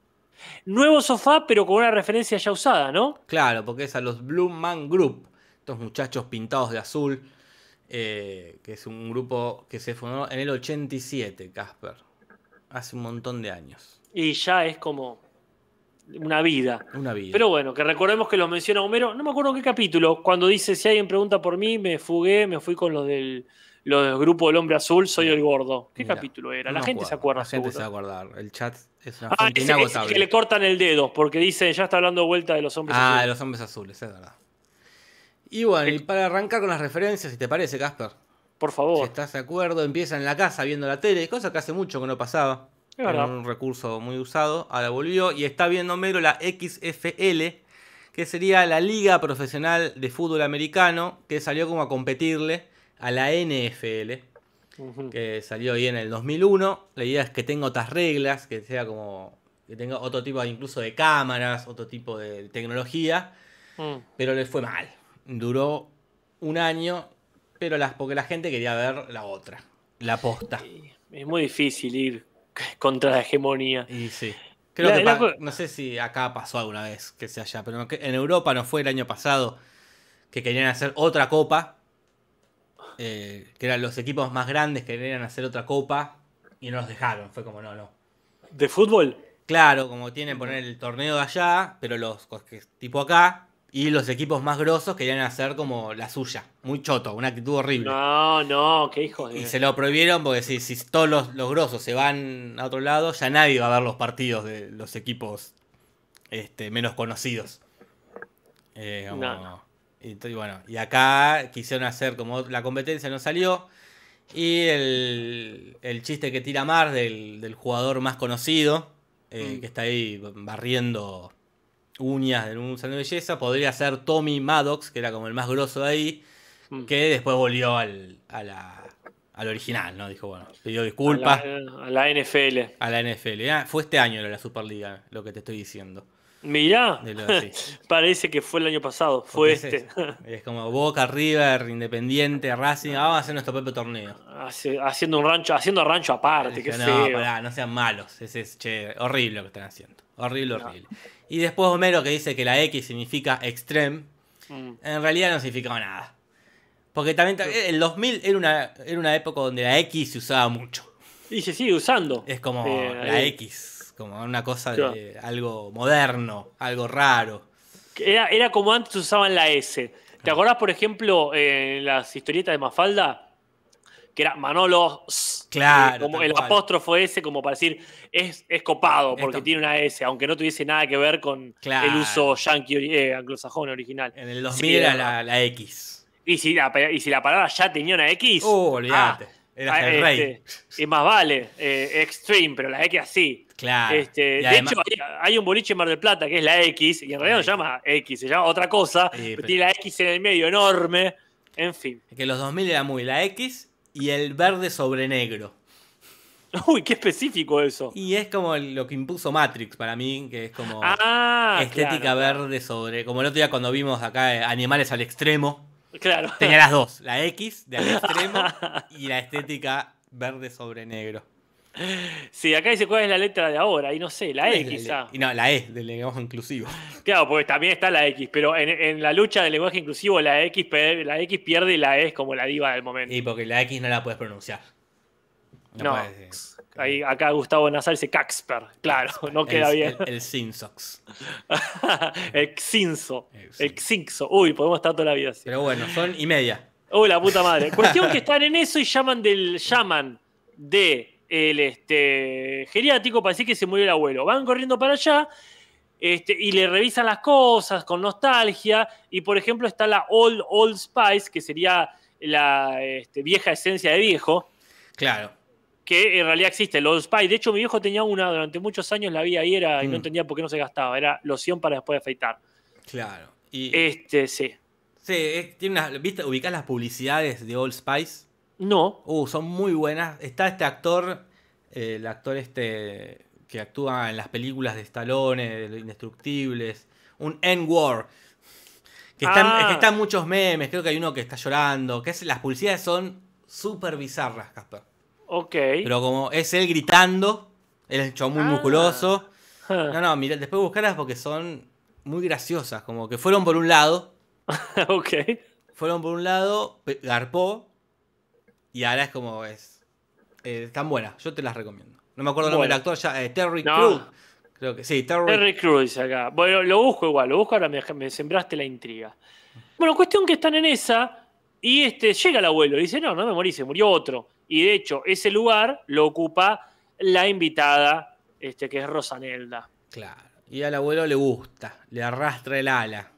Nuevo sofá, pero con una referencia ya usada, ¿no? Claro, porque es a los Blue Man Group, estos muchachos pintados de azul, eh, que es un grupo que se fundó en el 87, Casper, hace un montón de años. Y ya es como una vida. Una vida. Pero bueno, que recordemos que los menciona Homero, no me acuerdo qué capítulo, cuando dice, si alguien pregunta por mí, me fugué, me fui con los del, los del grupo del hombre azul, soy el gordo. ¿Qué capítulo era? no La gente se acuerda. La gente se seguro. va a acordar. El chat es una Ah, ese, ese que le cortan el dedo, porque dice, ya está hablando de vuelta de los hombres ah, de azules. los hombres azules, es verdad. Y bueno, y para arrancar con las referencias, si te parece, Casper, Por si favor. estás de acuerdo, empieza en la casa viendo la tele, cosa que hace mucho que no pasaba. Es verdad. un recurso muy usado, ahora volvió y está viendo Mero la XFL, que sería la Liga Profesional de Fútbol Americano, que salió como a competirle a la NFL, que salió ahí en el 2001. La idea es que tenga otras reglas, que sea como que tenga otro tipo incluso de cámaras, otro tipo de tecnología, Mm. pero le fue mal. Duró un año, pero las, porque la gente quería ver la otra, la posta. Es muy difícil ir *laughs* contra la hegemonía. Y sí. Creo La- que la no sé si acá pasó alguna vez que sea allá, pero en Europa no fue el año pasado que querían hacer otra copa eh, que eran los equipos más grandes que querían hacer otra copa y no los dejaron. Fue como, no, no. ¿De fútbol? Claro, como tienen poner el torneo de allá, pero los tipo acá, y los equipos más grosos querían hacer como la suya. Muy choto, una actitud horrible. No, no, qué hijo de. Y se lo prohibieron porque si, si todos los, los grosos se van a otro lado, ya nadie va a ver los partidos de los equipos este, menos conocidos. Eh, como- No. Y bueno, y acá quisieron hacer como la competencia no salió. Y el, el chiste que tira Mar del, del jugador más conocido, eh, Mm. que está ahí barriendo uñas en un salón de belleza, podría ser Tommy Maddox, que era como el más grosso de ahí, Mm. que después volvió al, a la- al original, ¿no? Dijo, bueno, pidió disculpas A la, a la NFL. a la NFL. Ah, fue este año la Superliga, lo que te estoy diciendo. Mirá, De lo- sí. *laughs* parece que fue el año pasado. Fue Porque es este. Es, como Boca, River, Independiente, Racing. ah, vamos a hacer nuestro propio torneo. Hace- haciendo un rancho, haciendo rancho aparte, qué no, feo. pará, no sean malos. Ese es che, horrible lo que están haciendo. Horrible, No. horrible. Y después Homero que dice que la X significa extreme. Mm. En realidad no significaba nada. Porque también el 2000 era una, era una época donde la X se usaba mucho. Y se sigue usando. Es como Eh, la ahí. X, como una cosa Claro. de algo moderno, algo raro. Era, era como antes usaban la S. ¿Te acordás, por ejemplo, en las historietas de Mafalda? Que era Manolo. S, Claro, eh, Como el cual. apóstrofo S, como para decir, es, es copado, porque Esto- tiene una S, aunque no tuviese nada que ver con Claro. el uso yankee eh, anglosajón original. En el 2000 Sí, era era- la, la X. Y si, la, y si la palabra ya tenía una X. Uh, olvídate. ah, Eras ah, el rey. este, y más vale, eh, extreme, pero la X así. Claro. Este, de además- hecho, hay, hay un boliche en Mar del Plata que es la X, y en realidad no se llama X, se llama otra cosa, Sí, pero pero- tiene la X en el medio enorme. En fin. que los 2000 era muy la X y el verde sobre negro. *laughs* Uy, qué específico eso. Y es como lo que impuso Matrix para mí, que es como Ah, estética claro, verde sobre. Como el otro día cuando vimos acá eh, animales al extremo. Claro. Tenía las dos, la X de al *laughs* extremo y la estética verde sobre negro. Sí, acá dice cuál es la letra de ahora, y no sé, la E quizá. Y no, la E del lenguaje inclusivo. *laughs* Claro, porque también está la X, pero en, en la lucha del lenguaje inclusivo la X, la X pierde y la E es como la diva del momento. Y porque la X no la puedes pronunciar. No, puedes, eh, Ahí, acá Gustavo Nazar dice Caxper, claro, no queda el, bien. El, el Sinsox. *laughs* el Xinzo, El Xinxo. Uy, podemos estar toda la vida así. Pero bueno, son y media. Uy, la puta madre. *laughs* Cuestión que están en eso y llaman del llaman de el este geriátrico para decir que se murió el abuelo. Van corriendo para allá este, y le revisan las cosas con nostalgia. Y por ejemplo está la Old Old Spice, que sería la este, vieja esencia de viejo, Claro. Que en realidad existe, el Old Spice. De hecho, mi viejo tenía una durante muchos años, la vi ahí era, y no Mm. entendía por qué no se gastaba. Era loción para después de afeitar. Claro. Y, Este, sí. sí, es- tiene ¿viste? ¿Ubicás las publicidades de Old Spice? No. Uh, son muy buenas. Está este actor, eh, el actor este que actúa en las películas de Stallone, de los Indestructibles, un N-War. Que están, Ah. es que están muchos memes, creo que hay uno que está llorando, que es, las publicidades son súper bizarras, Casper. Ok. Pero como es él gritando, él es un chabón muy Ah. musculoso. No, no, mira, después buscarlas porque son muy graciosas, como que fueron por un lado, *laughs* ok. fueron por un lado, garpó, y ahora es como es. eh, están buenas, yo te las recomiendo. No me acuerdo el nombre del actor, ya, eh, Terry No. Crews. Creo que sí, Terry. Terry Crews dice acá. Bueno, lo busco igual, lo busco ahora me, me sembraste la intriga. Bueno, cuestión que están en esa y este, llega el abuelo y dice, no, no me morí, se murió otro. Y de hecho, ese lugar lo ocupa la invitada, este, que es Rosanelda. Claro. Y al abuelo le gusta, le arrastra el ala.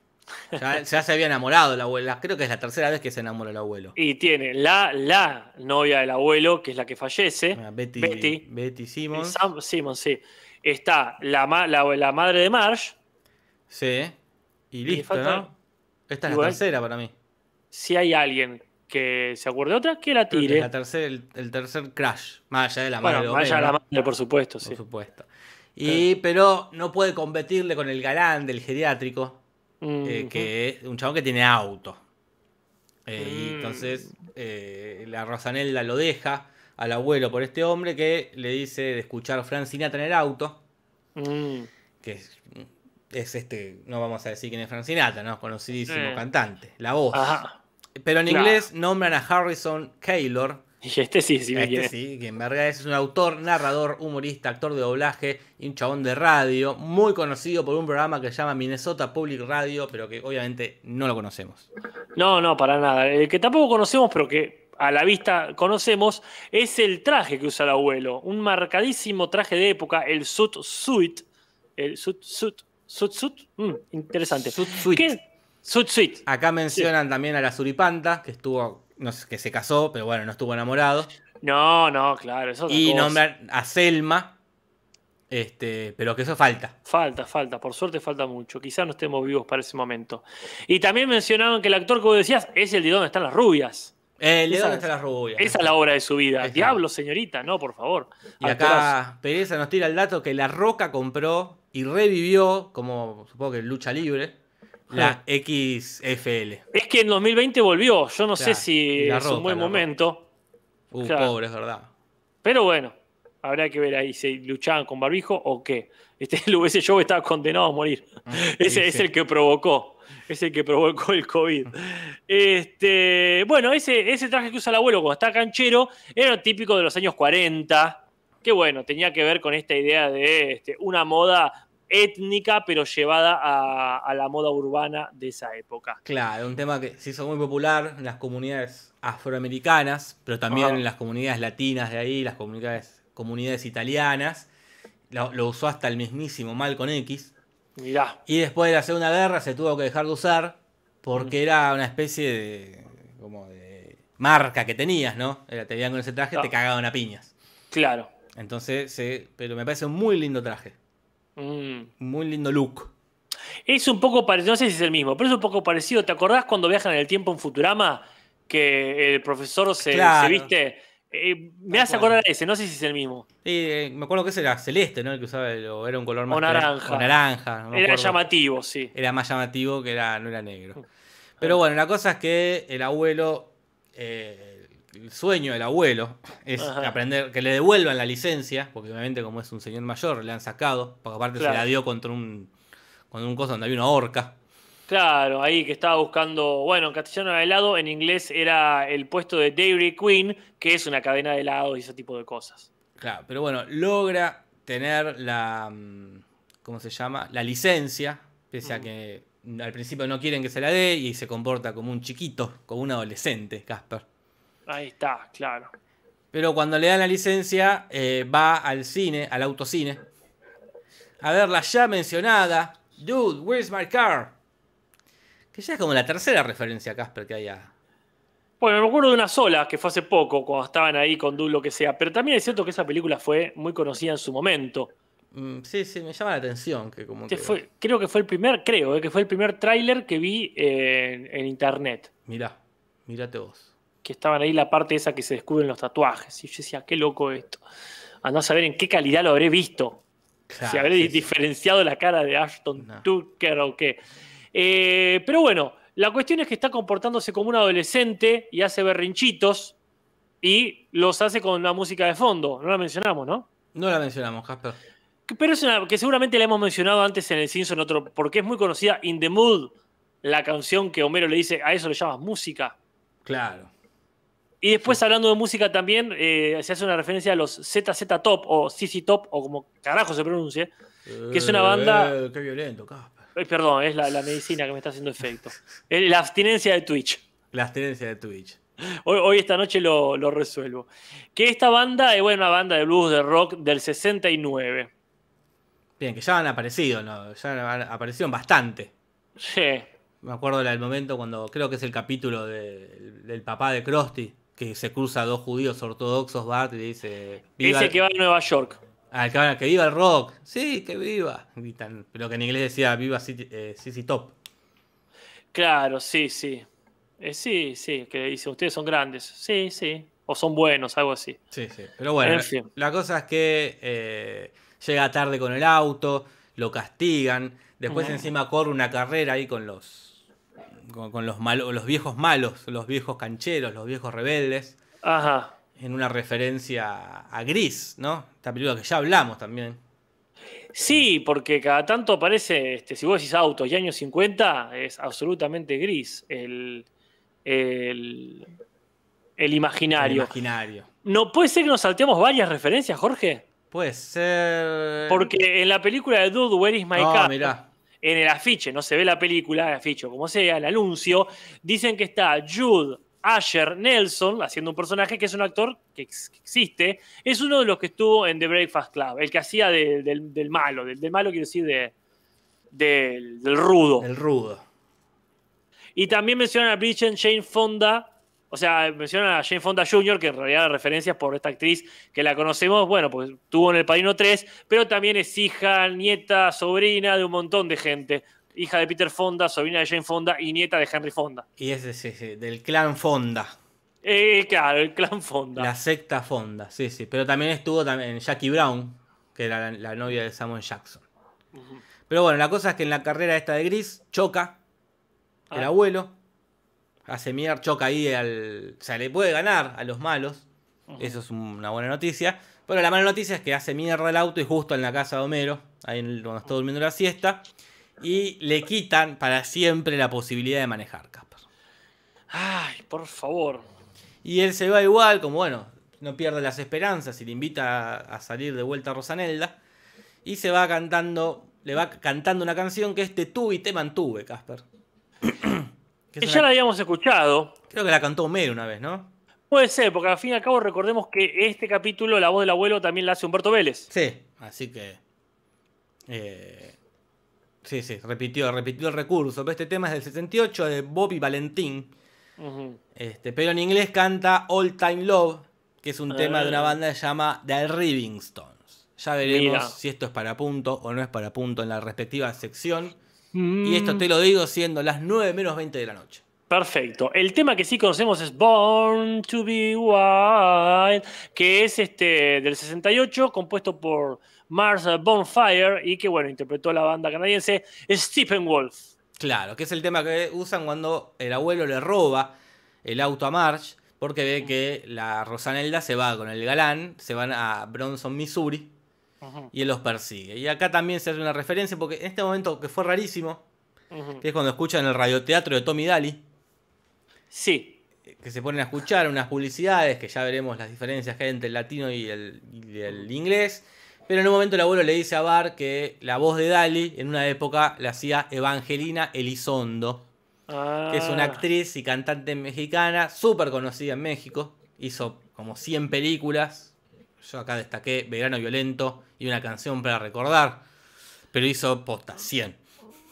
Ya, *laughs* ya se había enamorado la abuela. Creo que es la tercera vez que se enamora el abuelo. Y tiene la, la novia del abuelo, que es la que fallece. Ah, Betty, Betty. Betty Simmons. Sam sí. Está la, la, la madre de Marge. Sí. Y listo, falta- ¿no? Esta es Igual. la tercera para mí. Si hay alguien que se acuerde de otra, que la tire. la tercer, el, el tercer crash. Más allá de la madre bueno, de la madre, por supuesto, por sí. supuesto. Y, pero no puede competirle con el galán del geriátrico, eh, que es un chabón que tiene auto. Eh, y Mm. entonces eh, la Rosanelda lo deja al abuelo por este hombre que le dice de escuchar Frank Sinatra en el auto. Mm. que es, es este, no vamos a decir quién es Frank Sinatra, ¿no? Conocidísimo Eh. cantante, la voz. Ajá. Pero en Claro. inglés nombran a Harrison Keylor. *laughs* Y este sí, sí, me este quiere. sí, que en verdad es un autor, narrador, humorista, actor de doblaje y un chabón de radio, muy conocido por un programa que se llama Minnesota Public Radio, pero que obviamente no lo conocemos. No, no, para nada. El que tampoco conocemos, pero que a la vista conocemos, es el traje que usa el abuelo. Un marcadísimo traje de época, el suit suit. El suit suit. Suit suit. Mm, interesante. Suit suit. ¿Qué? Suit. Acá mencionan también a la Suripanta, que estuvo, no sé, que se casó, pero bueno, no estuvo enamorado. No, no, claro. Eso Y cosa. nombran a Selma, este, pero que eso falta. Falta, falta. Por suerte falta mucho. Quizás no estemos vivos para ese momento. Y también mencionaban que el actor que vos decías es el de dónde están las rubias. Eh, ¿de Esa- dónde está la rubia? Esa es la obra de su vida. Diablo, señorita, no, por favor. Y Actorazo. acá Pereza nos tira el dato que La Roca compró y revivió, como supongo que lucha libre, la XFL. Es que en 2020 volvió. Yo no sé si La es Roca, un buen Roca. momento. Uh, Claro. pobre, es verdad. Pero bueno, habrá que ver ahí si luchaban con barbijo o qué. Este, *laughs* ese show estaba condenado a morir. Ese Sí, es el que provocó. Es el que provocó el COVID. Este, bueno, ese, ese traje que usa el abuelo cuando está canchero era típico de los años 40. Que bueno, tenía que ver con esta idea de este, una moda étnica, pero llevada a, a la moda urbana de esa época. Claro, un tema que se hizo muy popular en las comunidades afroamericanas, pero también Ajá. en las comunidades latinas de ahí, las comunidades, comunidades italianas. Lo, lo usó hasta el mismísimo Malcolm X. Mirá. Y después de la Segunda Guerra se tuvo que dejar de usar Mm. porque era una especie de, como de marca que tenías, ¿no? Era, te veían con ese traje, Ah. te cagaban a piñas. Claro. Entonces, se- pero me parece un muy lindo traje, Mm. muy lindo look. Es un poco parecido, no sé si es el mismo, pero es un poco parecido. ¿Te acordás cuando viajan en el tiempo en Futurama? Que el profesor se, Claro. se viste. Eh, me hace acordar a ese, no sé si es el mismo. Y, eh, me acuerdo que ese era celeste, ¿no? El que usaba, el- o era un color más O naranja. O naranja. no Era llamativo, sí. Era más llamativo que era, no era negro. *laughs* Pero bueno, la cosa es que el abuelo, eh, el sueño del abuelo es Ajá. aprender, que le devuelvan la licencia, porque obviamente como es un señor mayor, le han sacado, porque aparte Claro. se la dio contra un, contra un coso donde había una horca. Claro, ahí que estaba buscando, bueno, en castellano era helado, en inglés era el puesto de Dairy Queen, que es una cadena de helados y ese tipo de cosas. Claro, pero bueno, logra tener la, mm, ¿cómo se llama? La licencia, pese a que al principio no quieren que se la dé y se comporta como un chiquito, como un adolescente, Casper. Ahí está, claro. Pero cuando le dan la licencia, eh, va al cine, al autocine, a ver la ya mencionada Dude, where's my car? Que ya es como la tercera referencia, Casper, que hay a... Bueno, me acuerdo de una sola, que fue hace poco, cuando estaban ahí con Dude, lo que sea, pero también es cierto que esa película fue muy conocida en su momento. Mm, sí, sí, me llama la atención que como Este que... fue, creo que fue el primer, creo, eh, que fue el primer tráiler que vi en, en internet. Mirá, mírate vos. Que estaban ahí la parte esa que se descubren los tatuajes. Y yo decía, qué loco esto. Andá a saber en qué calidad lo habré visto. Claro, si habré sí, sí. diferenciado la cara de Ashton No. Tucker o qué. Eh, pero bueno, la cuestión es que está comportándose como un adolescente y hace berrinchitos y los hace con una música de fondo. No la mencionamos, ¿no? No la mencionamos, Casper. Pero es una que seguramente la hemos mencionado antes en el Simpson otro, porque es muy conocida In the Mood, la canción que Homero le dice, a eso le llamas música. Claro. Y después hablando de música también, eh, se hace una referencia a los ZZ Top o CC Top, o como carajo se pronuncie. Que es una banda- Eh, qué violento, Casper. Ay, perdón, es la, la medicina que me está haciendo efecto. La abstinencia de Twitch. La abstinencia de Twitch. Hoy, hoy esta noche lo, lo resuelvo. Que esta banda es bueno, una banda de blues de rock del 69. Bien, que ya han aparecido, ¿no? Ya han aparecieron bastante. Sí. Me acuerdo del momento cuando creo que es el capítulo de- del papá de Krusty, que se cruza a dos judíos ortodoxos, Bart, y le dice: "Viva Ese el- que va a Nueva York. Ah, que, van- que viva el rock. Sí, que viva. Gritan, pero que en inglés decía viva City- eh, CC Top. Claro, sí, sí. Eh, sí, sí, que dice, ustedes son grandes. Sí, sí. O son buenos, algo así. Sí, sí. Pero bueno, En la- fin. la cosa es que eh, llega tarde con el auto, lo castigan, después encima corre una carrera ahí con los con, con los malos, los viejos malos, los viejos cancheros, los viejos rebeldes, Ajá. en una referencia a Gris, ¿no? Esta película que ya hablamos también. Sí, porque cada tanto aparece, este, si vos decís autos y años 50, es absolutamente gris el, el, el imaginario. El imaginario. ¿No puede ser que nos salteamos varias referencias, Jorge? Puede ser. Porque en la película de Dude, Where is My No, Car? mirá. En el afiche, no se ve la película, el afiche, o como sea, el anuncio, dicen que está Jude Asher Nelson, haciendo un personaje que es un actor que, ex- que existe, es uno de los que estuvo en The Breakfast Club, el que hacía de- del, del malo, del, del malo quiero decir de, del, del rudo. El rudo. Y también mencionan a Bridget Jane Fonda, o sea, mencionan a Jane Fonda Jr., que en realidad la referencia es por esta actriz que la conocemos, bueno, pues tuvo en El Padrino 3, pero también es hija, nieta, sobrina de un montón de gente. Hija de Peter Fonda, sobrina de Jane Fonda y nieta de Henry Fonda. Y ese sí, del clan Fonda. Eh, claro, el clan Fonda. La secta Fonda, sí, sí. Pero también estuvo también Jackie Brown, que era la, la novia de Samuel Jackson. Pero bueno, la cosa es que en la carrera esta de Gris choca el Ah. abuelo. Hace mierda, choca ahí al. O sea, le puede ganar a los malos. Eso es una buena noticia. Pero la mala noticia es que hace mierda el auto y justo en la casa de Homero, ahí cuando está durmiendo la siesta. Y le quitan para siempre la posibilidad de manejar, Casper. Ay, por favor. Y él se va igual, como bueno, no pierde las esperanzas y le invita a, a salir de vuelta a Rosanelda. Y se va cantando, le va cantando una canción que es Te tuve y te mantuve, Casper. Que ya una- la habíamos escuchado. Creo que la cantó Homero una vez, ¿no? Puede ser, porque al fin y al cabo recordemos que este capítulo, la voz del abuelo, también la hace Humberto Vélez. Sí, así que. eh, sí, sí, repitió, repitió el recurso. Pero este tema es del 68 de Bobby Valentín. Este, pero en inglés canta All Time Love, que es un tema de una Ah. banda que se llama The Riving Stones. Ya veremos Mira. si esto es para punto o no es para punto en la respectiva sección. Mm. Y esto te lo digo siendo las 9 menos 20 de la noche. Perfecto. El tema que sí conocemos es Born to be Wild, que es este del 68, compuesto por Mars Bonfire y que, bueno, interpretó la banda canadiense Stephen Wolf. Claro, que es el tema que usan cuando el abuelo le roba el auto a Marge, porque ve que la Rosanelda se va con el galán, se van a Bronson, Missouri, Y él los persigue. Y acá también se hace una referencia, porque en este momento que fue rarísimo, que es cuando escuchan el radioteatro de Tommy Daly, Sí, que se ponen a escuchar unas publicidades, que ya veremos las diferencias que hay entre el latino y el, y el inglés. Pero en un momento el abuelo le dice a Bar que la voz de Dali en una época la hacía Evangelina Elizondo, que es una Ah, actriz y cantante mexicana súper conocida en México. Hizo como 100 películas. Yo acá destaqué Verano Violento y una canción para recordar. Pero hizo posta, 100.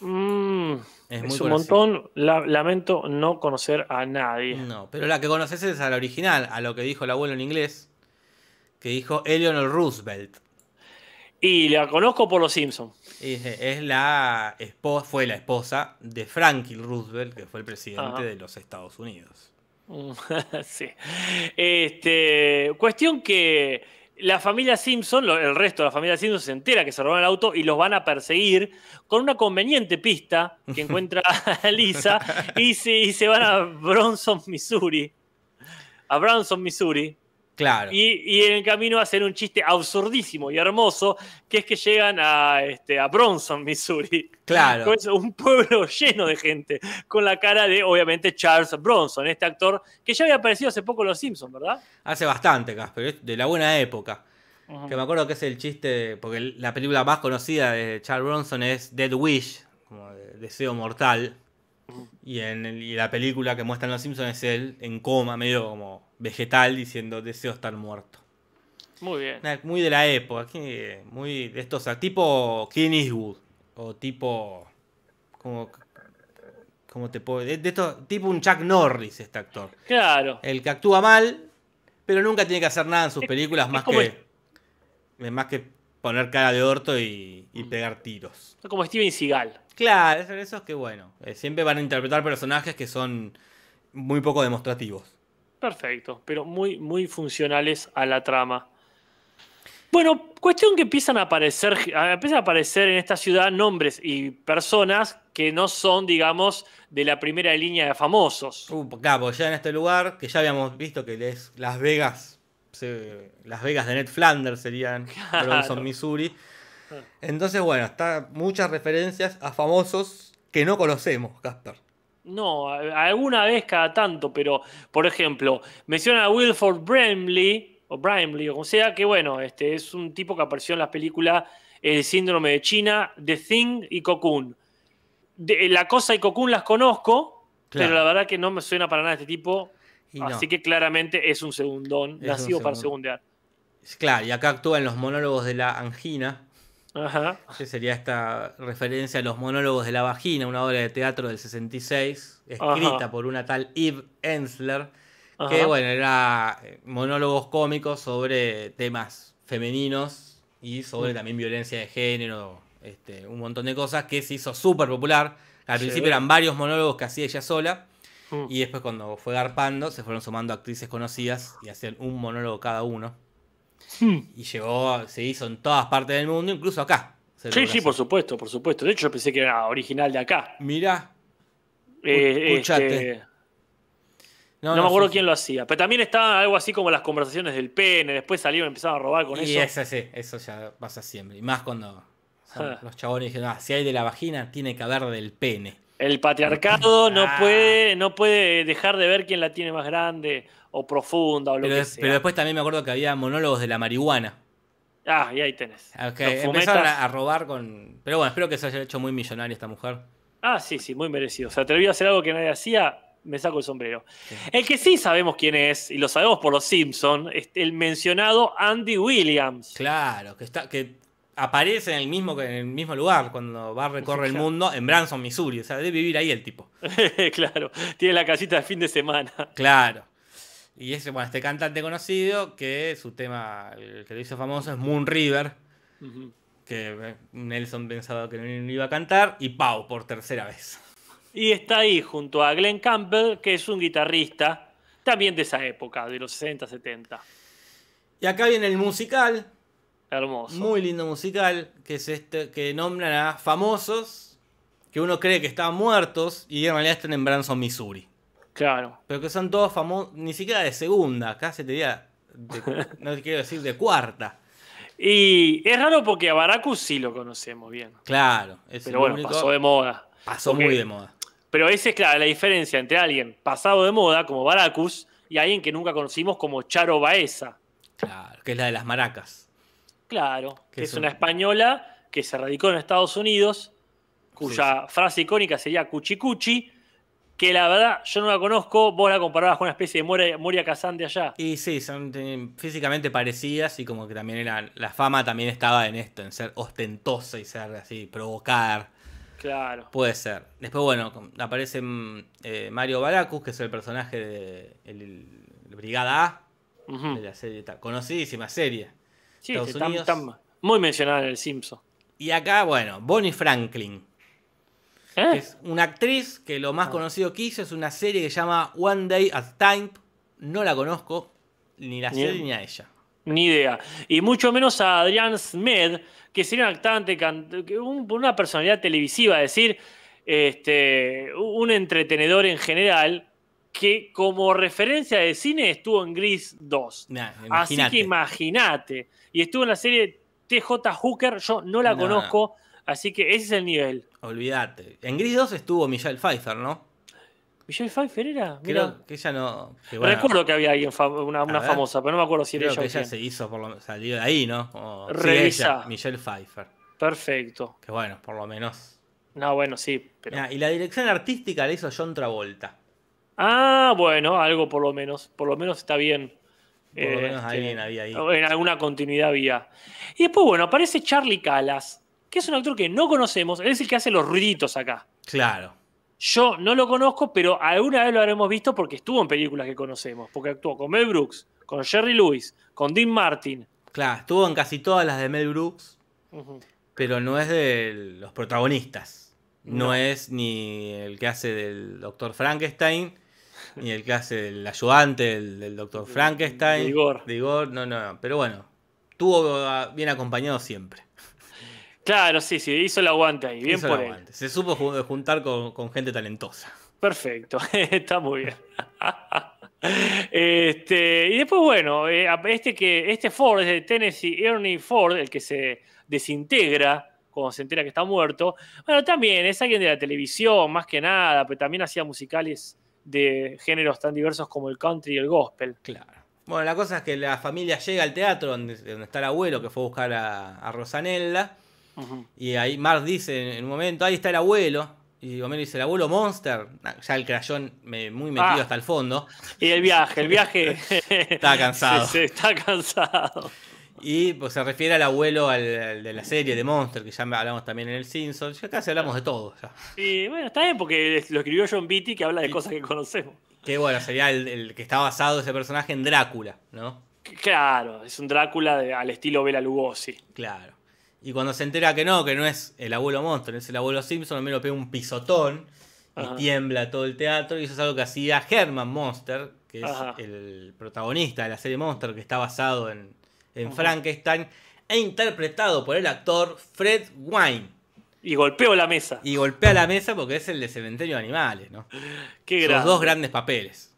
mm, Es un montón. La- lamento no conocer a nadie. No, pero la que conoces es a la original, a lo que dijo el abuelo en inglés, que dijo Eleanor Roosevelt. Y la conozco por los Simpsons. Es, la esposa, fue la esposa de Franklin Roosevelt, que fue el presidente Ajá. de los Estados Unidos. Mm, *laughs* sí. Este, cuestión que la familia Simpson, el resto de la familia Simpson se entera que se roban el auto y los van a perseguir con una conveniente pista que *laughs* encuentra a Lisa y se, y se van a Bronson, Missouri. A Bronson, Missouri. Claro. Y, y en el camino hacen un chiste absurdísimo y hermoso, que es que llegan a, este, a Bronson, Missouri. Claro. Con eso, un pueblo lleno de gente, con la cara de, obviamente, Charles Bronson, este actor que ya había aparecido hace poco en Los Simpsons, ¿verdad? Hace bastante, Casper, es de la buena época. Que me acuerdo que es el chiste, porque la película más conocida de Charles Bronson es Dead Wish, como de Deseo Mortal. Y en el- y la película que muestran los Simpsons es él en coma, medio como vegetal, diciendo deseo estar muerto. Muy bien. Muy de la época, muy de estos, tipo Clint Eastwood, o tipo, como, como te puedo, de, de estos, tipo un Chuck Norris este actor. Claro. El que actúa mal, pero nunca tiene que hacer nada en sus películas es más que, más que poner cara de orto y, y pegar tiros. Como Steven Seagal. Claro, eso, eso es que bueno, eh, siempre van a interpretar personajes que son muy poco demostrativos. Perfecto, pero muy, muy funcionales a la trama. Bueno, cuestión que empiezan a aparecer, a- empiezan a aparecer en esta ciudad nombres y personas que no son, digamos, de la primera línea de famosos. Uh, claro, porque ya en este lugar, que ya habíamos visto que es Las Vegas, Las Vegas de Ned Flanders serían Claro. Bronson, Missouri. Entonces, bueno, está muchas referencias a famosos que no conocemos, Casper. No, alguna vez cada tanto, pero por ejemplo, menciona a Wilford Brimley, o Brimley, o como sea, que bueno, este es un tipo que apareció en las películas El Síndrome de China, The Thing y Cocoon. De- la cosa y Cocoon las conozco, Claro. pero la verdad que no me suena para nada este tipo, Y no. así que claramente es un segundón, Es nacido un para segundear. Claro, y acá actúa en los monólogos de la angina, Ajá. que sería esta referencia a los monólogos de la vagina, una obra de teatro del 66, escrita Ajá. por una tal Eve Ensler, Ajá. que bueno, era eh, monólogos cómicos sobre temas femeninos y sobre Mm. también violencia de género, este, un montón de cosas que se hizo súper popular. Al Sí. principio eran varios monólogos que hacía ella sola Mm. y después cuando fue garpando se fueron sumando actrices conocidas y hacían un monólogo cada uno. Hmm. Y llegó, se hizo en todas partes del mundo, incluso acá. Sí, sí, por supuesto, por supuesto. De hecho, yo pensé que era original de acá. Mirá. Eh, escuchate. este, no, me acuerdo quién lo hacía. Pero también estaba algo así como las conversaciones del pene. Después salieron y empezaron a robar con y eso. eso, sí, eso ya pasa siempre. Y más cuando Ah. los chabones dijeron, ah, si hay de la vagina, tiene que haber del pene. El patriarcado no Ah. puede, no puede dejar de ver quién la tiene más grande o profunda o lo Pero, que sea. pero después también me acuerdo que había monólogos de la marihuana. Ah, y ahí tenés. Ah, Los empezaron a, a robar con. Pero bueno, espero que se haya hecho muy millonaria esta mujer. Ah, sí, sí, muy merecido. O sea, te a hacer algo que nadie hacía, me saco el sombrero. El que sí sabemos quién es, y lo sabemos por los Simpsons, es el mencionado Andy Williams. Claro, que está, que aparece en el mismo, en el mismo lugar cuando va a recorrer el mundo, en Branson, Missouri. O sea, debe vivir ahí el tipo. *laughs* claro, tiene la casita de fin de semana. Claro. Y ese, bueno, este cantante conocido, que su tema, el que lo hizo famoso, es Moon River, que eh, Nelson pensaba que no iba a cantar, y Pau por tercera vez. Y está ahí junto a Glenn Campbell, que es un guitarrista también de esa época, de los 60, 70. Y acá viene el musical, Hermoso. muy lindo musical, que es este, que nombran a famosos que uno cree que están muertos y en realidad están en Branson, Missouri. Claro. Pero que son todos famosos, ni siquiera de segunda, se te diría, de- *laughs* no te quiero decir de cuarta. Y es raro porque a Baracus sí lo conocemos bien. Claro, es Pero bueno, único- pasó de moda. pasó porque- muy de moda. Pero esa es claro, la diferencia entre alguien pasado de moda, como Baracus, y alguien que nunca conocimos como Charo Baeza. Claro, que es la de las maracas. Claro, Que es es un- una española que se radicó en Estados Unidos, cuya frase icónica sería cuchi cuchi, que la verdad yo no la conozco, vos la comparabas con una especie de Moria, Moria Kazan de allá. Y sí, son físicamente parecidas y como que también eran. La fama también estaba en esto, en ser ostentosa y ser así, provocar. Claro. Puede ser. Después, bueno, aparece mm, eh, Mario Baracus, que es el personaje de el- el Brigada A, de la serie, conocidísima serie. Sí, Estados este, Unidos. tan- muy mencionada en el Simpson. Y acá, bueno, Bonnie Franklin, que ¿Eh? es una actriz que lo Ah. más conocido que hizo es una serie que se llama One Day at Time. No la conozco, ni la serie ni a ella. Ni idea. Y mucho menos a Adrián Smed, que sería un actante, un- una personalidad televisiva, es decir, este, un entretenedor en general, que como referencia de cine estuvo en Gris 2. Nah, Así que imagínate. Y estuvo en la serie TJ Hooker, yo no la No. conozco, así que ese es el nivel. Olvídate. En Gris 2 estuvo Michelle Pfeiffer, ¿no? ¿Michelle Pfeiffer era? Creo Mirá. que ella no. que bueno, Recuerdo que había alguien, una, famosa, pero no me acuerdo si era creo ella que ella se hizo, por lo salió de ahí, ¿no? Sí, Revisa. ella, Michelle Pfeiffer. Perfecto. Que bueno, por lo menos. No, bueno, sí, pero... Y la dirección artística la hizo John Travolta. Ah, bueno, algo por lo menos. Por lo menos está bien. Por lo menos Este, alguien había ahí. En alguna continuidad había. Y después, bueno, aparece Charlie Calas, que es un actor que no conocemos. Él es el que hace los ruiditos acá. Claro. Yo no lo conozco, pero alguna vez lo habremos visto porque estuvo en películas que conocemos. Porque actuó con Mel Brooks, con Jerry Lewis, con Dean Martin. Claro, estuvo en casi todas las de Mel Brooks, pero no es de los protagonistas. No, No. es ni el que hace del Dr. Frankenstein, ni el que hace del ayudante del, del Dr. Frankenstein. de Igor. de Igor, no, no. Pero bueno, estuvo ah, bien acompañado siempre. Claro, sí, sí, hizo el aguante ahí. Bien Hizo por el él. Se supo ju- juntar con, con gente talentosa. Perfecto, *laughs* está muy bien. *laughs* Este, y después, bueno, eh, este, que, este Ford es de Tennessee, Ernie Ford, el que se desintegra cuando se entera que está muerto. Bueno, también es alguien de la televisión, más que nada, pero también hacía musicales de géneros tan diversos como el country y el gospel. Claro. Bueno, la cosa es que la familia llega al teatro donde, donde está el abuelo que fue a buscar a, a Rosanella. Y ahí Mark dice en un momento, ahí está el abuelo. Y Homero dice, el abuelo Monster. Nah, Ya el crayón me- muy metido Ah. hasta el fondo. Y el viaje, el viaje. *laughs* Estaba cansado. Sí, sí, está cansado. Y pues, se refiere al abuelo al- al de la serie de Monster, que ya hablamos también en el Simpsons. Ya casi hablamos de todo. ya. Y bueno, está bien porque lo escribió John Beatty que habla de cosas que conocemos. Que bueno, sería el, el que está basado ese personaje en Drácula, ¿no? Claro, es un Drácula de- al estilo Bela Lugosi. Claro. Y cuando se entera que no, que no es el abuelo Monster, es el abuelo Simpson, Homero pega un pisotón y Ajá. tiembla todo el teatro. Y eso es algo que hacía Herman Monster, que es Ajá. el protagonista de la serie Monster, que está basado en, en. Frankenstein, e interpretado por el actor Fred Wine. Y golpeó la mesa. Y golpea la mesa porque es el de Cementerio de Animales, ¿no? Qué Los dos grandes papeles.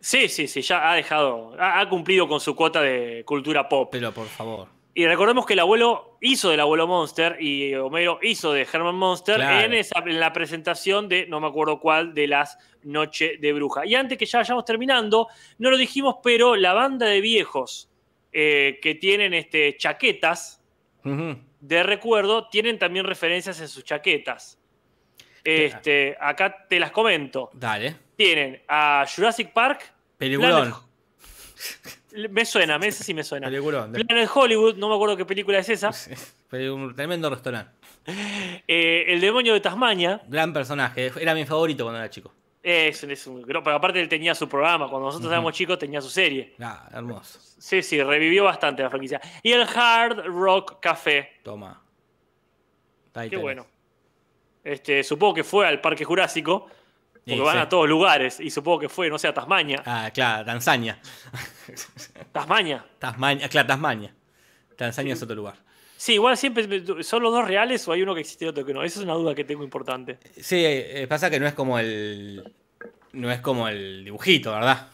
Sí, sí, sí, ya ha dejado, ha, ha cumplido con su cuota de cultura pop. Pero por favor. Y recordemos que el abuelo hizo del abuelo Monster y Homero hizo de Herman Monster Claro. en, esa, en la presentación de no me acuerdo cuál de las Noche de Bruja. Y antes que ya vayamos terminando, no lo dijimos, pero la banda de viejos eh, que tienen este, chaquetas de recuerdo tienen también referencias en sus chaquetas. Este, acá te las comento. Dale. Tienen a Jurassic Park. Peliculón. Planet- Me suena, me sí me suena. Peliculón. Planet Hollywood, no me acuerdo qué película es esa. Un tremendo restaurante. *laughs* Eh, el demonio de Tasmania. Gran personaje. Era mi favorito cuando era chico. Es, es un pero aparte él tenía su programa. Cuando nosotros éramos chicos tenía su serie. Ah, hermoso. Sí, sí, revivió bastante la franquicia. Y el Hard Rock Café. Toma. Ahí Qué tenés. bueno. Este, supongo que fue al Parque Jurásico. Porque Sí, van sí. a todos lugares. Y supongo que fue, no sé, a Tasmania. Ah, claro, Tanzania. Tasmania. Tasmania, claro, Tasmania. Tanzania es otro lugar. Sí, igual siempre son los dos reales o hay uno que existe y otro que no. Esa es una duda que tengo importante. Sí, eh, pasa que no es como el. No es como el dibujito, ¿verdad?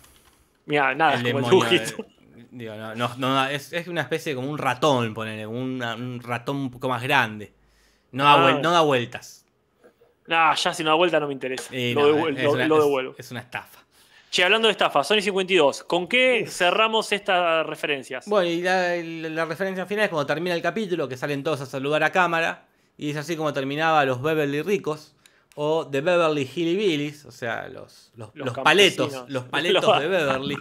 Mira, nada, el es como el dibujito. digo, no, no, no, es, es una especie como un ratón, ponele, una- un ratón un poco más grande. No da, Ah. vuel- no da vueltas. Nah, ya si no da vuelta no me interesa. Eh, lo, no, devuel- es lo- una- lo es- devuelvo. Es una estafa. Che, hablando de estafa, Sony 52, ¿con qué cerramos estas referencias? Bueno, y la, la referencia final es cuando termina el capítulo, que salen todos a saludar a cámara, y es así como terminaba los Beverly ricos, o The Beverly Hillbillies, o sea, los, los, Los los paletos, los paletos de Beverly.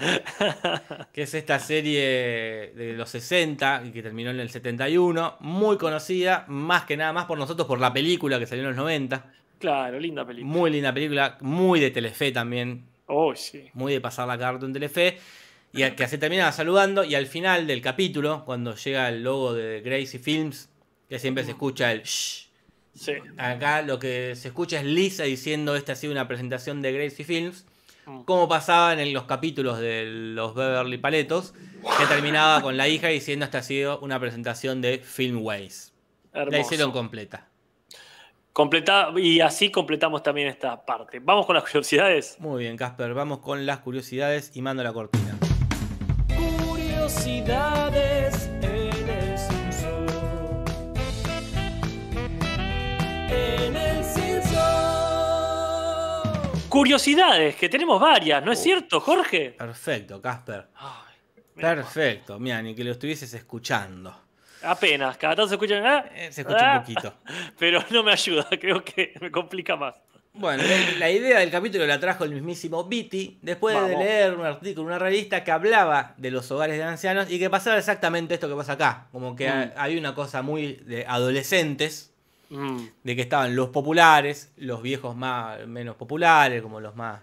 *laughs* que es esta serie de los 60 y que terminó en el 71, muy conocida, más que nada más por nosotros, por la película que salió en los 90. Claro, linda película. Muy linda película, muy de Telefe también, Oh, sí. muy de pasar la carta en Telefe. Y que se termina saludando. Y al final del capítulo, cuando llega el logo de Gracie Films, que siempre se escucha el shh. Sí. Acá lo que se escucha es Lisa diciendo esta ha sido una presentación de Gracie Films. Mm. Como pasaba en los capítulos de los Beverly Paletos, que terminaba con la hija diciendo esta ha sido una presentación de Filmways. La hicieron completa. Completa- y así completamos también esta parte. Vamos con las *laughs* curiosidades. Muy bien, Casper, vamos con las curiosidades y mando la cortina. Curiosidades en el Simpson. En el Simpson. Curiosidades, que tenemos varias, ¿no es cierto, Jorge? Perfecto, Casper. Ay, Perfecto, mira, ni que lo estuvieses escuchando. Apenas, cada tanto se escuchan. ah, Eh, se escucha ah, un poquito. *laughs* Pero no me ayuda, *laughs* creo que me complica más. Bueno, la, idea del capítulo la trajo el mismísimo Beatty después de leer un artículo una revista que hablaba de los hogares de ancianos y que pasaba exactamente esto que pasa acá. Como que Mm. ha- había una cosa muy de adolescentes, Mm, de que estaban los populares, los viejos más menos populares, como los más,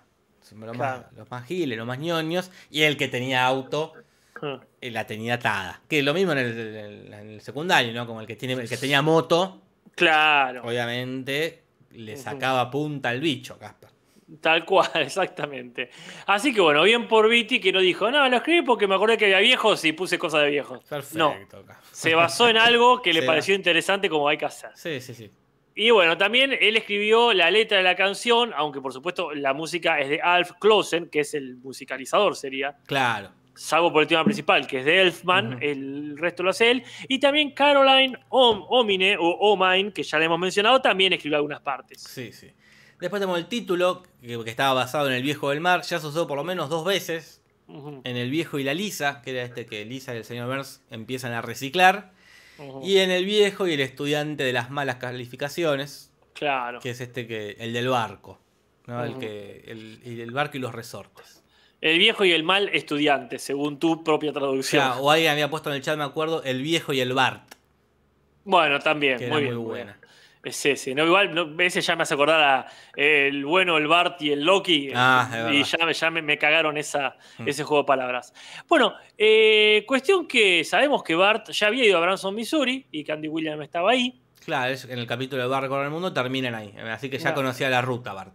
los Claro. más, los más giles, los más ñoños, y el que tenía auto ah. eh, la tenía atada. Que lo mismo en el, en secundario, ¿no? Como el que, tiene, el que tenía moto, Claro, obviamente le sacaba punta al bicho, Casper. tal cual, *laughs* exactamente. Así que bueno, bien por Viti que no dijo, no, lo escribí porque me acordé que había viejos y puse cosas de viejos. Perfecto. No, se basó en algo que le *laughs* Se pareció interesante como hay que hacer. Sí, sí, sí. Y bueno, también él escribió la letra de la canción, aunque por supuesto la música es de Alf Clausen, que es el musicalizador, sería. Claro. Salvo por el tema principal, que es de Elfman, el resto lo hace él. Y también Caroline Om- Omine, o Omine, que ya le hemos mencionado, también escribió algunas partes. Sí, sí. Después tenemos el título, que, que estaba basado en El Viejo del Mar. Ya se usó por lo menos dos veces. En El Viejo y la Lisa, que era este que Lisa y el señor Burns empiezan a reciclar. Y en El Viejo y el estudiante de las malas calificaciones, Claro. que es este que el del barco. ¿no? el, que, el, y el barco y los resortes. El viejo y el mal estudiante, según tu propia traducción. o alguien había puesto en el chat, me acuerdo, El Viejo y el Bart, Bueno, también, que muy bien. muy buena. Es ese, ¿no? Igual, no, ese ya me hace acordar a el bueno, el Bart y el Loki. Ah, es y ya, me- ya me, me cagaron esa, Mm. ese juego de palabras. Bueno, eh, cuestión que sabemos que Bart ya había ido a Branson, Missouri, y que Andy Williams estaba ahí. Claro, es- en el capítulo de Barco el Mundo terminan ahí. Así que ya conocía la ruta, Bart.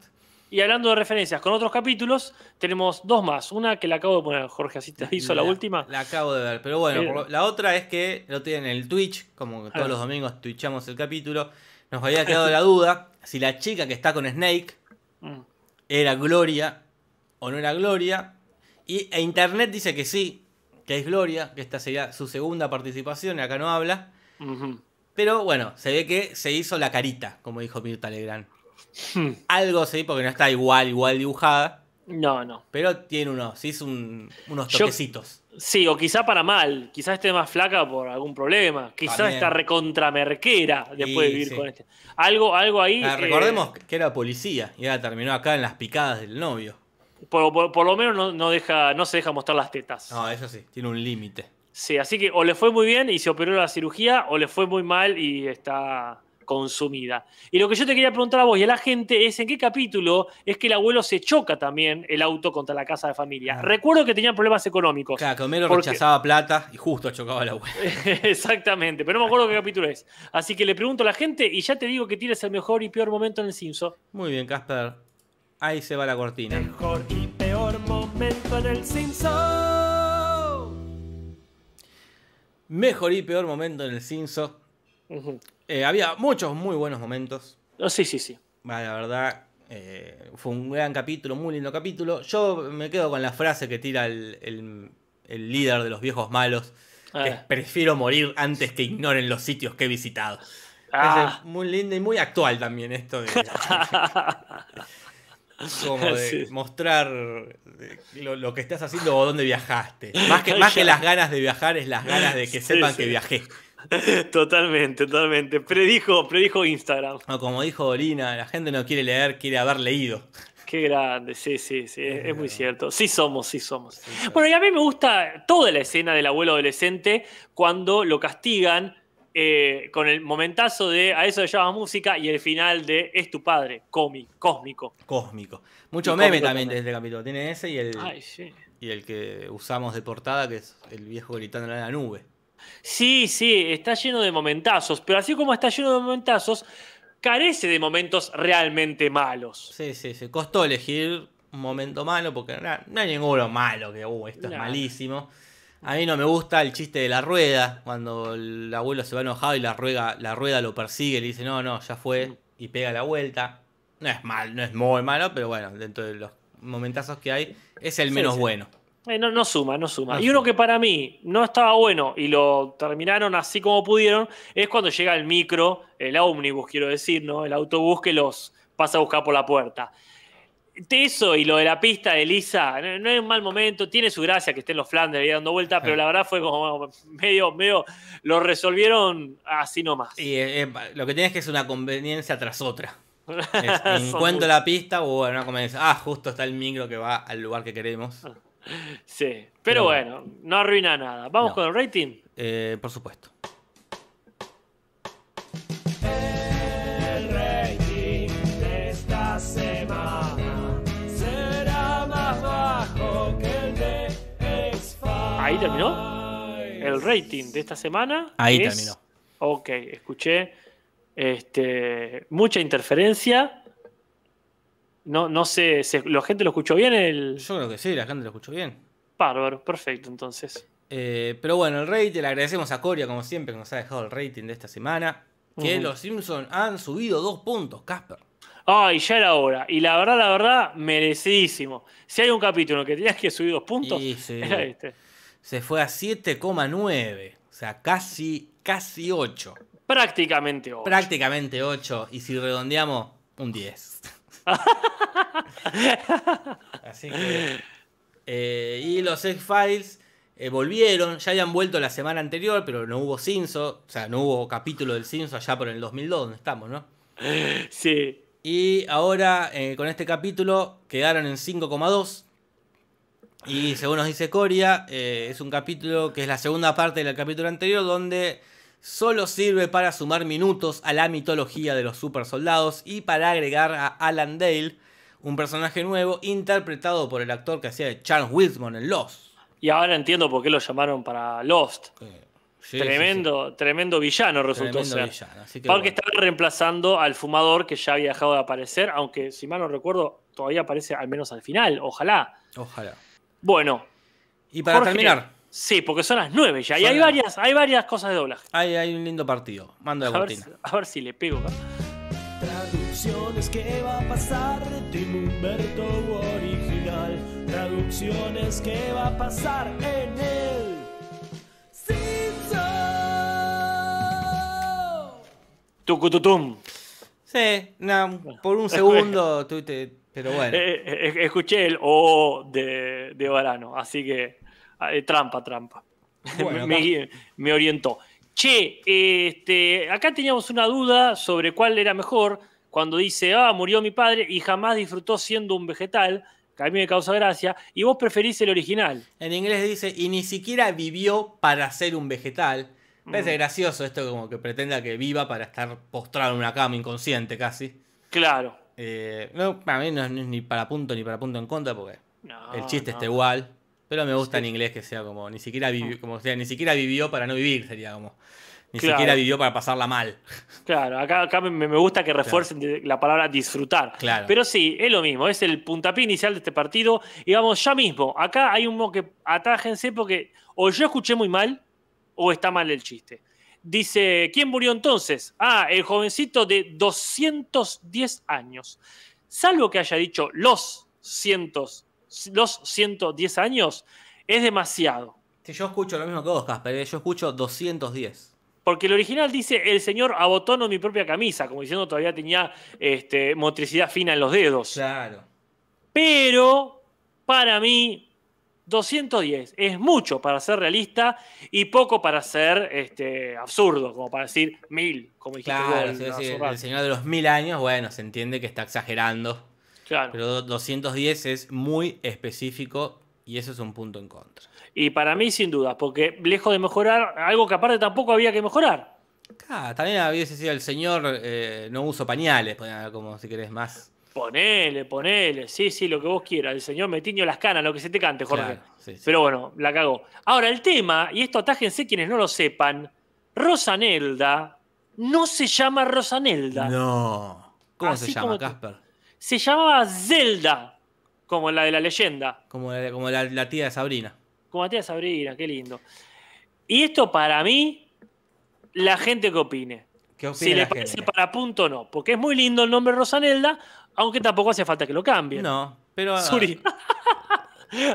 Y hablando de referencias con otros capítulos, tenemos dos más. Una que la acabo de poner, Jorge, así te hizo la, última. La acabo de ver. Pero bueno, Eh. lo- la otra es que lo tienen en el Twitch, como todos Ah. los domingos twitchamos el capítulo. Nos había quedado la duda si la chica que está con Snake Mm. era Gloria o no era Gloria. Y e Internet dice que sí, que es Gloria, que esta sería su segunda participación, y acá no habla. Pero bueno, se ve que se hizo la carita, como dijo Mirta Legrand. Hmm. Algo sí, porque no está igual, igual dibujada. No, no. Pero tiene unos, hizo un- unos Yo- toquecitos. Sí, o quizá para mal. Quizá esté más flaca por algún problema. Quizá También. está recontramerquera después de Sí, vivir sí. con este. Algo, algo ahí. Ah, eh, recordemos que era policía y ahora terminó acá en las picadas del novio. por, por- por lo menos no, no deja, no se deja mostrar las tetas. No, eso sí, tiene un límite. Sí, así que o le fue muy bien y se operó la cirugía, o le fue muy mal y está consumida. Y lo que yo te quería preguntar a vos y a la gente es en qué capítulo es que el abuelo se choca también el auto contra la casa de familia. Ah. Recuerdo que tenían problemas económicos. Claro, que Homero Porque- rechazaba plata y justo chocaba la abuela. *laughs* Exactamente, pero no me acuerdo qué capítulo es. Así que le pregunto a la gente y ya te digo que tienes el mejor y peor momento en el Simpson. Muy bien, Casper. Ahí se va la cortina. Mejor y peor momento en el Simpson. Mejor y peor momento en el Simpson. Eh, había muchos muy buenos momentos. Oh, sí, sí, sí. Va, La verdad, eh, fue un gran capítulo, muy lindo capítulo. Yo me quedo con la frase que tira el, el- el líder de los viejos malos. Que Ah. prefiero morir antes que ignoren los sitios que he visitado. Ah. Es muy lindo y muy actual también esto de, *laughs* como de Sí. mostrar lo, lo que estás haciendo o dónde viajaste. Más que, más que *laughs* las ganas de viajar es las ganas de que Sí, sepan sí. que viajé. *laughs* Totalmente, totalmente. Predijo, predijo Instagram. O como dijo Dolina, la gente no quiere leer, quiere haber leído. Qué grande, sí, sí, sí, es, es muy verdad. cierto. Sí somos, sí somos. Sí, Bueno, y a mí me gusta toda la escena del abuelo adolescente cuando lo castigan eh, con el momentazo de a eso le llamas música y el final de es tu padre, cómic, cósmico. Cósmico. Mucho Y meme cómico también de este capítulo. Tiene ese y el, Ay, sí. y el que usamos de portada, que es el viejo gritando en la nube. Sí, sí, está lleno de momentazos, pero así como está lleno de momentazos, carece de momentos realmente malos. Sí, sí, se costó elegir un momento malo porque no, no hay ninguno malo que, uh, esto es malísimo. A mí no me gusta el chiste de la rueda, cuando el abuelo se va enojado y la rueda, la rueda lo persigue y le dice, no, no, ya fue, y pega la vuelta. No es mal, no es muy malo, pero bueno, dentro de los momentazos que hay, es el Sí, menos sí. bueno. Eh, no, no suma, no suma. No y uno suma. que para mí no estaba bueno y lo terminaron así como pudieron, es cuando llega el micro, el ómnibus, quiero decir, ¿no? El autobús que los pasa a buscar por la puerta. Eso y lo de la pista de Lisa, no, no es un mal momento, tiene su gracia que estén los Flanders ahí dando vuelta, pero la verdad fue como medio, medio, lo resolvieron así nomás. Y eh, eh, lo que tienes que es una conveniencia tras otra. *laughs* Es, encuentro la pista o una conveniencia. Ah, justo está el micro que va al lugar que queremos. Sí, pero bueno, no arruina nada. Vamos No. con el rating. Eh, por supuesto. El rating de esta semana será más bajo que el de. Ahí terminó. El rating de esta semana. Ahí es- terminó. Ok, escuché este, mucha interferencia. No, no sé, se- ¿la gente lo escuchó bien? El Yo creo que sí, la gente lo escuchó bien. bárbaro, perfecto, entonces. Eh, pero bueno, el rating, le agradecemos a Coria, como siempre, que nos ha dejado el rating de esta semana. Que los Simpsons han subido dos puntos, Casper. Ay, ya era hora. Y la verdad, la verdad, merecidísimo. Si hay un capítulo que tenías que subir dos puntos, Y *laughs* sí. era este. se fue a 7,9. O sea, casi, casi 8. Prácticamente 8. Prácticamente 8. Y si redondeamos, un 10. *laughs* Así que. eh, y los X-Files eh, volvieron. Ya habían vuelto la semana anterior, pero no hubo Cinso. O sea, no hubo capítulo del Cinso allá por el 2002, donde estamos, ¿no? sí. Y ahora, eh, con este capítulo, quedaron en 5,2. Y según nos dice Coria, es un capítulo que es la segunda parte del capítulo anterior, donde solo sirve para sumar minutos a la mitología de los super soldados y para agregar a Alan Dale, un personaje nuevo interpretado por el actor que hacía de Charles Wismon en Lost. Y ahora entiendo por qué lo llamaron para Lost. Eh, sí, tremendo, tremendo villano resultó Tremendo ser. villano, así que Porque bueno. estaba reemplazando al fumador que ya había dejado de aparecer, aunque si mal no recuerdo, todavía aparece al menos al final. Ojalá. Ojalá. Bueno. Y para Jorge, terminar, Sí, porque son las nueve ya. Y Son hay las- varias, hay varias cosas de doblaje. hay, hay un lindo partido. Mando la A ver, cortina. si- a ver si le pego. acá. Traducciones, ¿qué va a pasar de Tim Humberto original? Traducciones, ¿qué va a pasar en el Simpson? Tucututum. Sí, no, por un *laughs* segundo tuviste. Pero bueno. Eh, eh, escuché el O de, de Varano, así que eh, trampa, trampa. *laughs* Bueno, me, orientó. Che, este, acá teníamos una duda sobre cuál era mejor cuando dice, ah, murió mi padre y jamás disfrutó siendo un vegetal, que a mí me causa gracia, y vos preferís el original. En inglés dice, y ni siquiera vivió para ser un vegetal. Me Mm. parece gracioso esto como que pretenda que viva para estar postrado en una cama inconsciente casi. Claro. Eh, no, para mí no es ni para punto ni para punto en contra porque No, el chiste no. está igual. Pero me gusta Sí. en inglés que sea como ni siquiera vivió, como sea, ni siquiera vivió para no vivir, sería como. Ni Claro. siquiera vivió para pasarla mal. Claro, acá, acá me, me gusta que refuercen la palabra disfrutar. Claro. Pero sí, es lo mismo, es el puntapié inicial de este partido. Y vamos ya mismo, acá hay un mo que atájense porque o yo escuché muy mal o está mal el chiste. Dice, ¿quién murió entonces? Ah, el jovencito de 210 años. Salvo que haya dicho los cientos, los 110 años, es demasiado. Si yo escucho lo mismo que vos, Casper, eh, yo escucho 210. Porque el original dice, el señor abotono mi propia camisa, como diciendo todavía tenía este, motricidad fina en los dedos. Claro. Pero para mí, 210 es mucho para ser realista y poco para ser este, absurdo, como para decir mil, como dijiste Claro, vos, sí, sí, el señor de los mil años, bueno, se entiende que está exagerando. Claro. Pero do- 210 es muy específico y eso es un punto en contra. Y para mí, sin duda, porque lejos de mejorar, algo que aparte tampoco había que mejorar. Ah, también hubiese sido el señor eh, no uso pañales, como si querés más. Ponele, ponele, sí, sí, lo que vos quieras. El señor me tiño las canas, lo que se te cante, Jorge. Claro, sí, sí. Pero bueno, la cagó. Ahora, el tema, y esto atájense quienes no lo sepan, Rosanelda no se llama Rosanelda. No. ¿Cómo Así se llama, Casper? Se llamaba Zelda, como la de la leyenda. Como, la, como la, la tía de Sabrina. Como la tía Sabrina, qué lindo. Y esto para mí, la gente que opine. ¿Qué opina Si le parece gente? para punto o no. Porque es muy lindo el nombre Rosanelda, aunque tampoco hace falta que lo cambien. No, pero. ah, *laughs* Suri.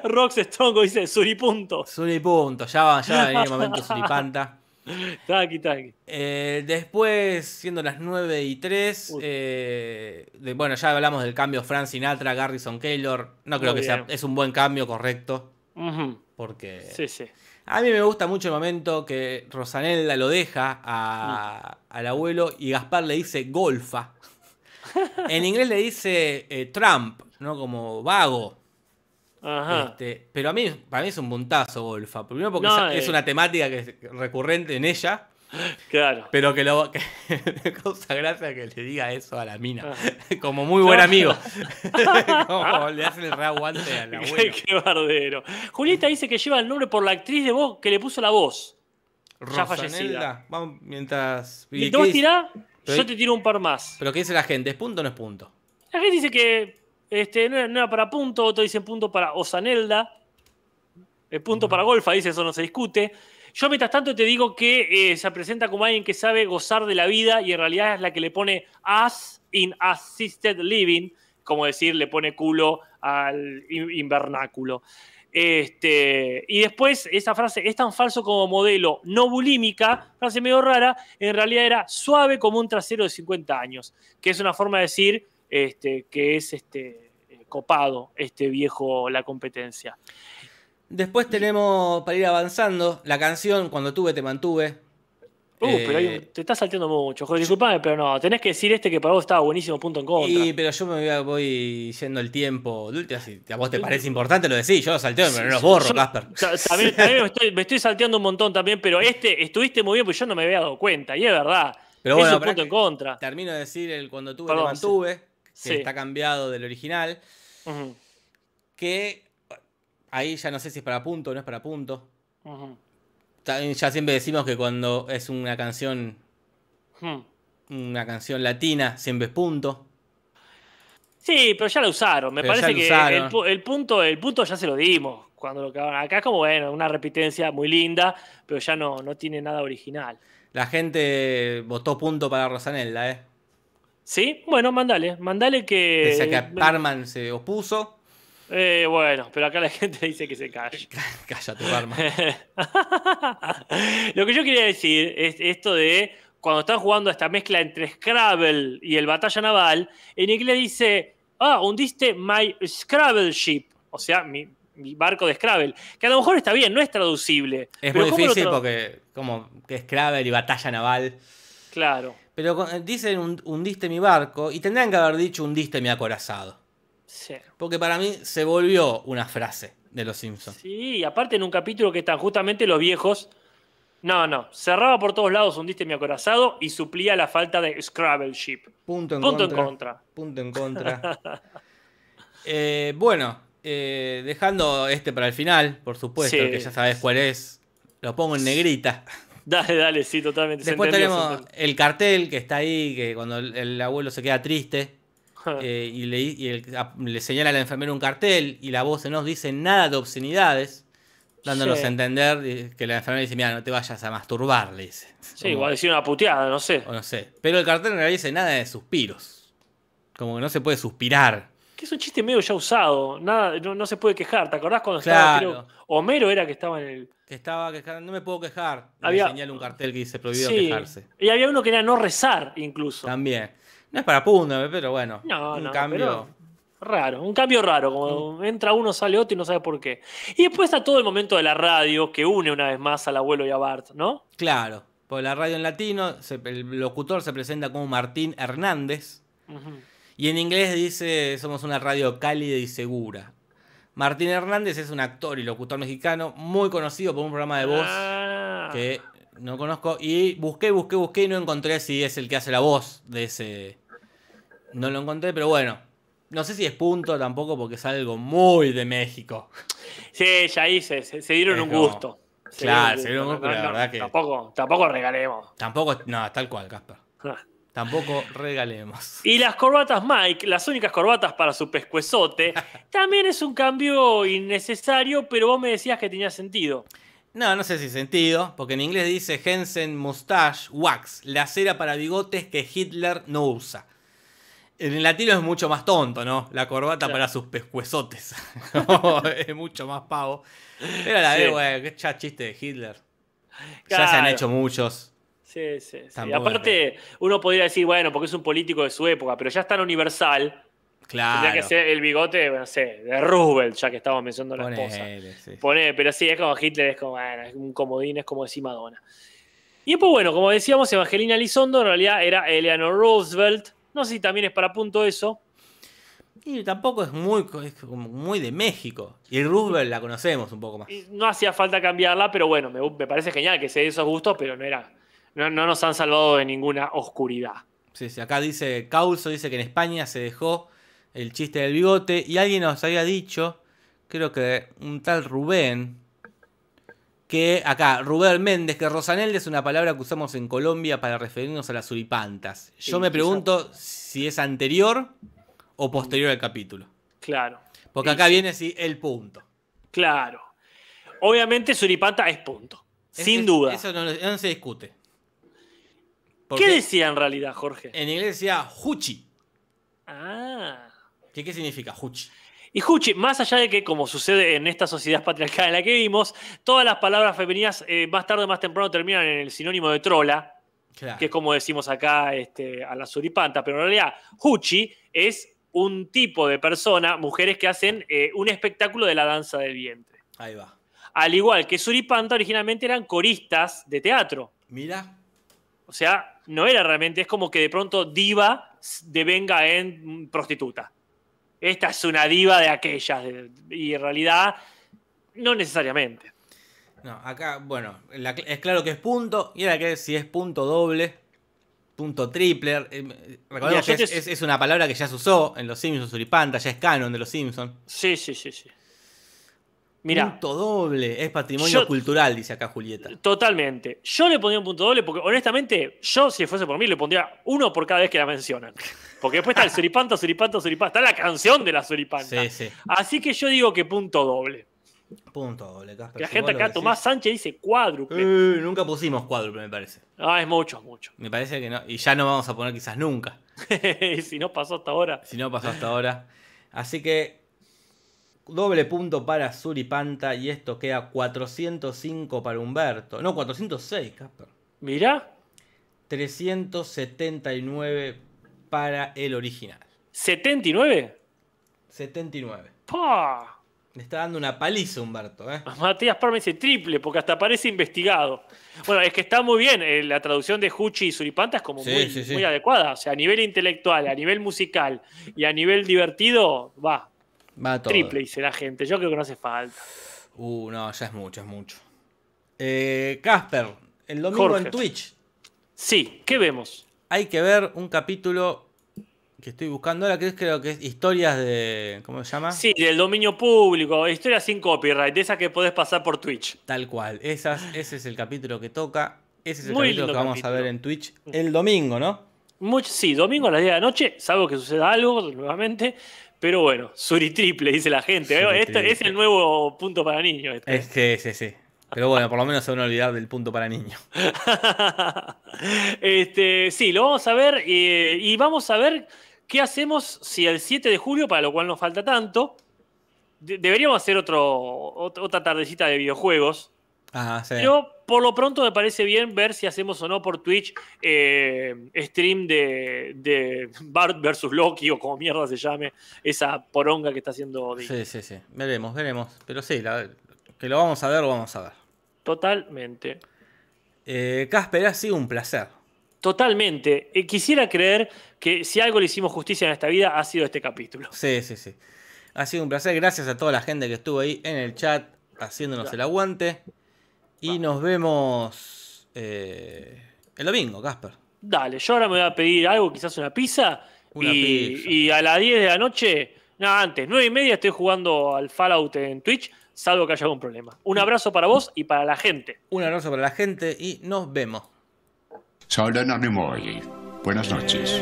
Rox Stongo dice Suri punto. Suri punto, ya va, ya va a venir el momento suripanta. *laughs* *laughs* Tranqui, tranqui. Eh, después, siendo las 9 y 3, Uy. eh, de- bueno, ya hablamos del cambio Frank Sinatra, Garrison Keillor. No creo Muy que sea. Es un buen cambio, correcto. Porque. Sí, sí. A mí me gusta mucho el momento que Rosanelda lo deja a- al abuelo y Gaspar le dice golfa. *laughs* En inglés le dice eh, Trump, ¿no? Como vago. Ajá. Este, pero a mí, para mí es un puntazo golfa. Primero porque No, es, eh. una temática que es recurrente en ella, Claro. pero que, lo, que *laughs* me causa gracia que le diga eso a la mina. Ah. *laughs* Como muy buen amigo. *laughs* Como le hacen el reaguante al abuelo. Qué, qué bardero. Julieta dice que lleva el nombre por la actriz de voz que le puso la voz. Ya fallecida. Vamos mientras. ¿Y ¿qué te vas a tirar? Pero- Yo te tiro un par más. Pero ¿qué dice la gente? ¿Es punto o no es punto? La gente dice que este, no, era, no era para punto, otros dicen punto para Osanelda. El punto para Golfa, dice, eso no se discute. Yo, mientras tanto, te digo que eh, se presenta como alguien que sabe gozar de la vida y en realidad es la que le pone as in assisted living, como decir, le pone culo al in- invernáculo. Este, y después esa frase es tan falso como modelo, no bulímica, frase medio rara, en realidad era suave como un trasero de 50 años, que es una forma de decir este, que es este, copado este viejo la competencia. Después tenemos, para ir avanzando, la canción Cuando tuve te mantuve. Uh, pero Eh, te estás salteando mucho. Joder, disculpame, pero no. Tenés que decir este que para vos estaba buenísimo, punto en contra. Y, pero yo me voy, yendo el tiempo. Si a vos te parece importante, lo decís. Yo lo salteo, pero no los borro, Casper. ta- También, *laughs* también me, estoy, me estoy salteando un montón también, pero este estuviste muy bien, pues yo no me había dado cuenta. Y es verdad. Pero es bueno, un pará punto en contra. Termino de decir el Cuando tuve Perdón, te mantuve, que Sí. está cambiado del original. Que ahí ya no sé si es para punto o no es para punto. También ya siempre decimos que cuando es una canción, una canción latina, siempre es punto. Sí, pero ya lo usaron. Me Pero parece que usaron. el, pu- el punto, el punto ya se lo dimos. Cuando lo cagaron. Acá es como, bueno, una repitencia muy linda, pero ya no, no tiene nada original. La gente votó punto para Rosanelda, ¿eh? ¿Sí? Bueno, mandale. Mandale que. Pese a que Parman se opuso. Eh, bueno, pero acá la *laughs* gente dice que se calle. *laughs* Cállate, Parman. *laughs* Lo que yo quería decir es esto de cuando están jugando esta mezcla entre Scrabble y el Batalla Naval, en inglés dice, ah, hundiste my Scrabble ship, o sea, mi, mi barco de Scrabble, que a lo mejor está bien, no es traducible. Es muy ¿cómo lo difícil porque como que Kraber y batalla naval. Claro, Pero con- dicen "Hun- hundiste mi barco y tendrían que haber dicho hundiste mi acorazado. sí. Porque para mí se volvió una frase de los Simpsons. Sí, y aparte en un capítulo que están justamente los viejos. No, no, cerraba por todos lados, hundiste mi acorazado y suplía la falta de Scrabble ship. Punto en Punto en contra. contra. Punto en contra. *laughs* Eh, bueno, eh, dejando este para el final, por supuesto, Sí. que ya sabes cuál es. Lo pongo en negrita. *laughs* *laughs* Dale, dale, sí, totalmente. Después entendió, tenemos el cartel que está ahí, que cuando el, el abuelo se queda triste eh, y, le, y el- a- le señala a la enfermera un cartel y la voz no dice nada de obscenidades, dándonos Sí. a entender eh, que la enfermera dice, mira, no te vayas a masturbar, le dice. Sí, Como- igual decir una puteada, no sé. O no sé. Pero el cartel en realidad dice nada de suspiros. Como que no se puede suspirar. Que es un chiste medio ya usado. Nada, no, no se puede quejar. ¿Te acordás cuando Claro. estaba, creo, Homero era que estaba en el. Que estaba quejando, no me puedo quejar. Había- le señala un cartel que dice prohibido Sí. quejarse. Y había uno que era no rezar, incluso. También. No es para punto, pero bueno. No, un no, cambio. Raro, un cambio raro, como Mm. entra uno, sale otro y no sabe por qué. Y después está todo el momento de la radio que une una vez más al abuelo y a Bart, ¿no? Claro. Por la radio en latino, se- el locutor se presenta como Martín Hernández. Y en inglés dice, somos una radio cálida y segura. Martín Hernández es un actor y locutor mexicano muy conocido por un programa de voz Ah. que no conozco. Y busqué, busqué, busqué y no encontré si es el que hace la voz de ese... No lo encontré, pero bueno. No sé si es punto tampoco porque es algo muy de México. Sí, ya ahí se, dieron Es un como- gusto. Claro, se dieron un gusto, la verdad que- Tampoco, tampoco regalemos. Tampoco, no, tal cual, Casper. Tampoco regalemos. Y las corbatas Mike, las únicas corbatas para su pescuezote, *laughs* también es un cambio innecesario, pero vos me decías que tenía sentido. No, no sé si sentido, porque en inglés dice Hensen Mustache Wax, la cera para bigotes que Hitler no usa. En el latino es mucho más tonto, ¿no? La corbata Claro. para sus pescuezotes. *laughs* es mucho más pavo. Pero a la Sí. vez, güey, que ya chiste de Hitler. Ya se han hecho muchos. Sí, sí, sí. Tampoco aparte, uno podría decir, bueno, porque es un político de su época, pero ya es tan universal. Claro. Tendría que ser el bigote, no sé, de Roosevelt, ya que estábamos mencionando a la esposa. Ponele, sí. Poné, pero sí, es como Hitler, es como, bueno, es un comodín, es como decir Madonna. Y después, bueno, como decíamos, Evangelina Elizondo en realidad era Eleanor Roosevelt. No sé si también es para punto eso. Y tampoco es muy, es muy de México. Y el Roosevelt la conocemos un poco más. Y No hacía falta cambiarla, pero bueno, me, me parece genial que se dé esos gustos, pero no era. No, no nos han salvado de ninguna oscuridad. Sí, sí, acá dice, Causo dice que en España se dejó el chiste del bigote y alguien nos había dicho, creo que un tal Rubén, que acá, Rubén Méndez, que Rosanelde es una palabra que usamos en Colombia para referirnos a las suripantas. Yo Sí, me pregunto si es anterior o posterior al capítulo. Claro, Porque acá sí. viene sí, el punto. claro. Obviamente Suripanta es punto. Es- Sin es- duda. Eso no, no se discute. Porque ¿Qué decía en realidad, Jorge? en inglés decía Huchi. Ah. ¿Qué, ¿Qué significa Huchi? Y Juchi, más allá de que, como sucede en esta sociedad patriarcal en la que vivimos, todas las palabras femeninas eh, más tarde o más temprano terminan en el sinónimo de trola, Claro. que es como decimos acá este, a la suripanta, pero en realidad Juchi es un tipo de persona, mujeres que hacen eh, un espectáculo de la danza del vientre. Ahí va. Al igual que suripanta, originalmente eran coristas de teatro. Mira. O sea, no era realmente, es como que de pronto diva devenga en prostituta. Esta es una diva de aquellas, y en realidad no necesariamente. No, acá, bueno, la- es claro que es punto. Y ahora que si es punto doble, punto triple. eh, recordemos que te- es- es una palabra que ya se usó en los Simpsons, Suripanta, ya es canon de los Simpsons. Sí, sí, sí, sí. Mira, Punto doble, es patrimonio Yo- cultural, dice acá Julieta. totalmente. Yo le pondría un punto doble porque honestamente, yo si fuese por mí le pondría uno por cada vez que la mencionan. Porque después está el suripanta, suripanta, suripanta. Está la canción de la suripanta. Sí, sí. Así que yo digo que punto doble. Punto doble, Casper. La gente acá. Tomás Sánchez dice cuádruple. Eh, nunca pusimos cuádruple, me parece. Ah, es mucho, mucho. Me parece que no. Y ya no vamos a poner quizás nunca. *laughs* si no pasó hasta ahora. Si no pasó hasta ahora. Así que doble punto para Suripanta y esto queda 405 para Humberto. No, 406, Casper. Mirá, 379 para el original. 79. 79. ¡Pah! Le está dando una paliza Humberto, ¿eh? Matías Parma dice triple, porque hasta parece investigado. Bueno, es que está muy bien. eh, La traducción de Juchi y Suripanta es como Sí, muy, sí, sí. muy adecuada. O sea, a nivel intelectual, a nivel musical y a nivel divertido, va. Va todo. Triple, dice la gente. Yo creo que no hace falta. Uh, no, ya es mucho, es mucho. Eh, Casper, el domingo Jorge. en Twitch Sí, ¿qué vemos? hay que ver un capítulo que estoy buscando ahora, que es, creo que es historias de. ¿Cómo se llama? Sí, del dominio público, historia sin copyright, de esa que podés pasar por Twitch. Tal cual. Esas, ese es el capítulo que toca. Ese es el Muy capítulo que vamos a ver en Twitch el domingo, ¿no? Mucho, sí, domingo a las 10 de la noche, salvo que suceda algo nuevamente. Pero bueno, Suri triple, dice la gente. Suri Este es el nuevo punto para niños. este. Es que sí, sí. Pero bueno, por lo menos se van a olvidar del punto para niños. *laughs* este, sí, lo vamos a ver eh, y vamos a ver qué hacemos si el 7 de julio, para lo cual nos falta tanto, de- deberíamos hacer otro, ot- otra tardecita de videojuegos. Ah, sí. Pero por lo pronto me parece bien ver si hacemos o no por Twitch eh, stream de, de Bart versus Loki o como mierda se llame, esa poronga que está haciendo Dick. Sí, sí, sí. Veremos, veremos. Pero sí, la- que lo vamos a ver, lo vamos a ver. Totalmente. Eh, Casper, ha sido un placer. Totalmente. Eh, quisiera creer que si algo le hicimos justicia en esta vida ha sido este capítulo. Sí, sí, sí. Ha sido un placer. Gracias a toda la gente que estuvo ahí en el chat haciéndonos Claro. el aguante. Y nos vemos eh, el domingo, Casper. Dale, yo ahora me voy a pedir algo, quizás una pizza. Una y, pizza. y a las 10 de la noche, nada, antes, 9 y media estoy jugando al Fallout en Twitch, salvo que haya algún problema. Un abrazo para vos y para la gente. Un abrazo para la gente y nos vemos. Soy Leonardo Nimoy. Buenas noches.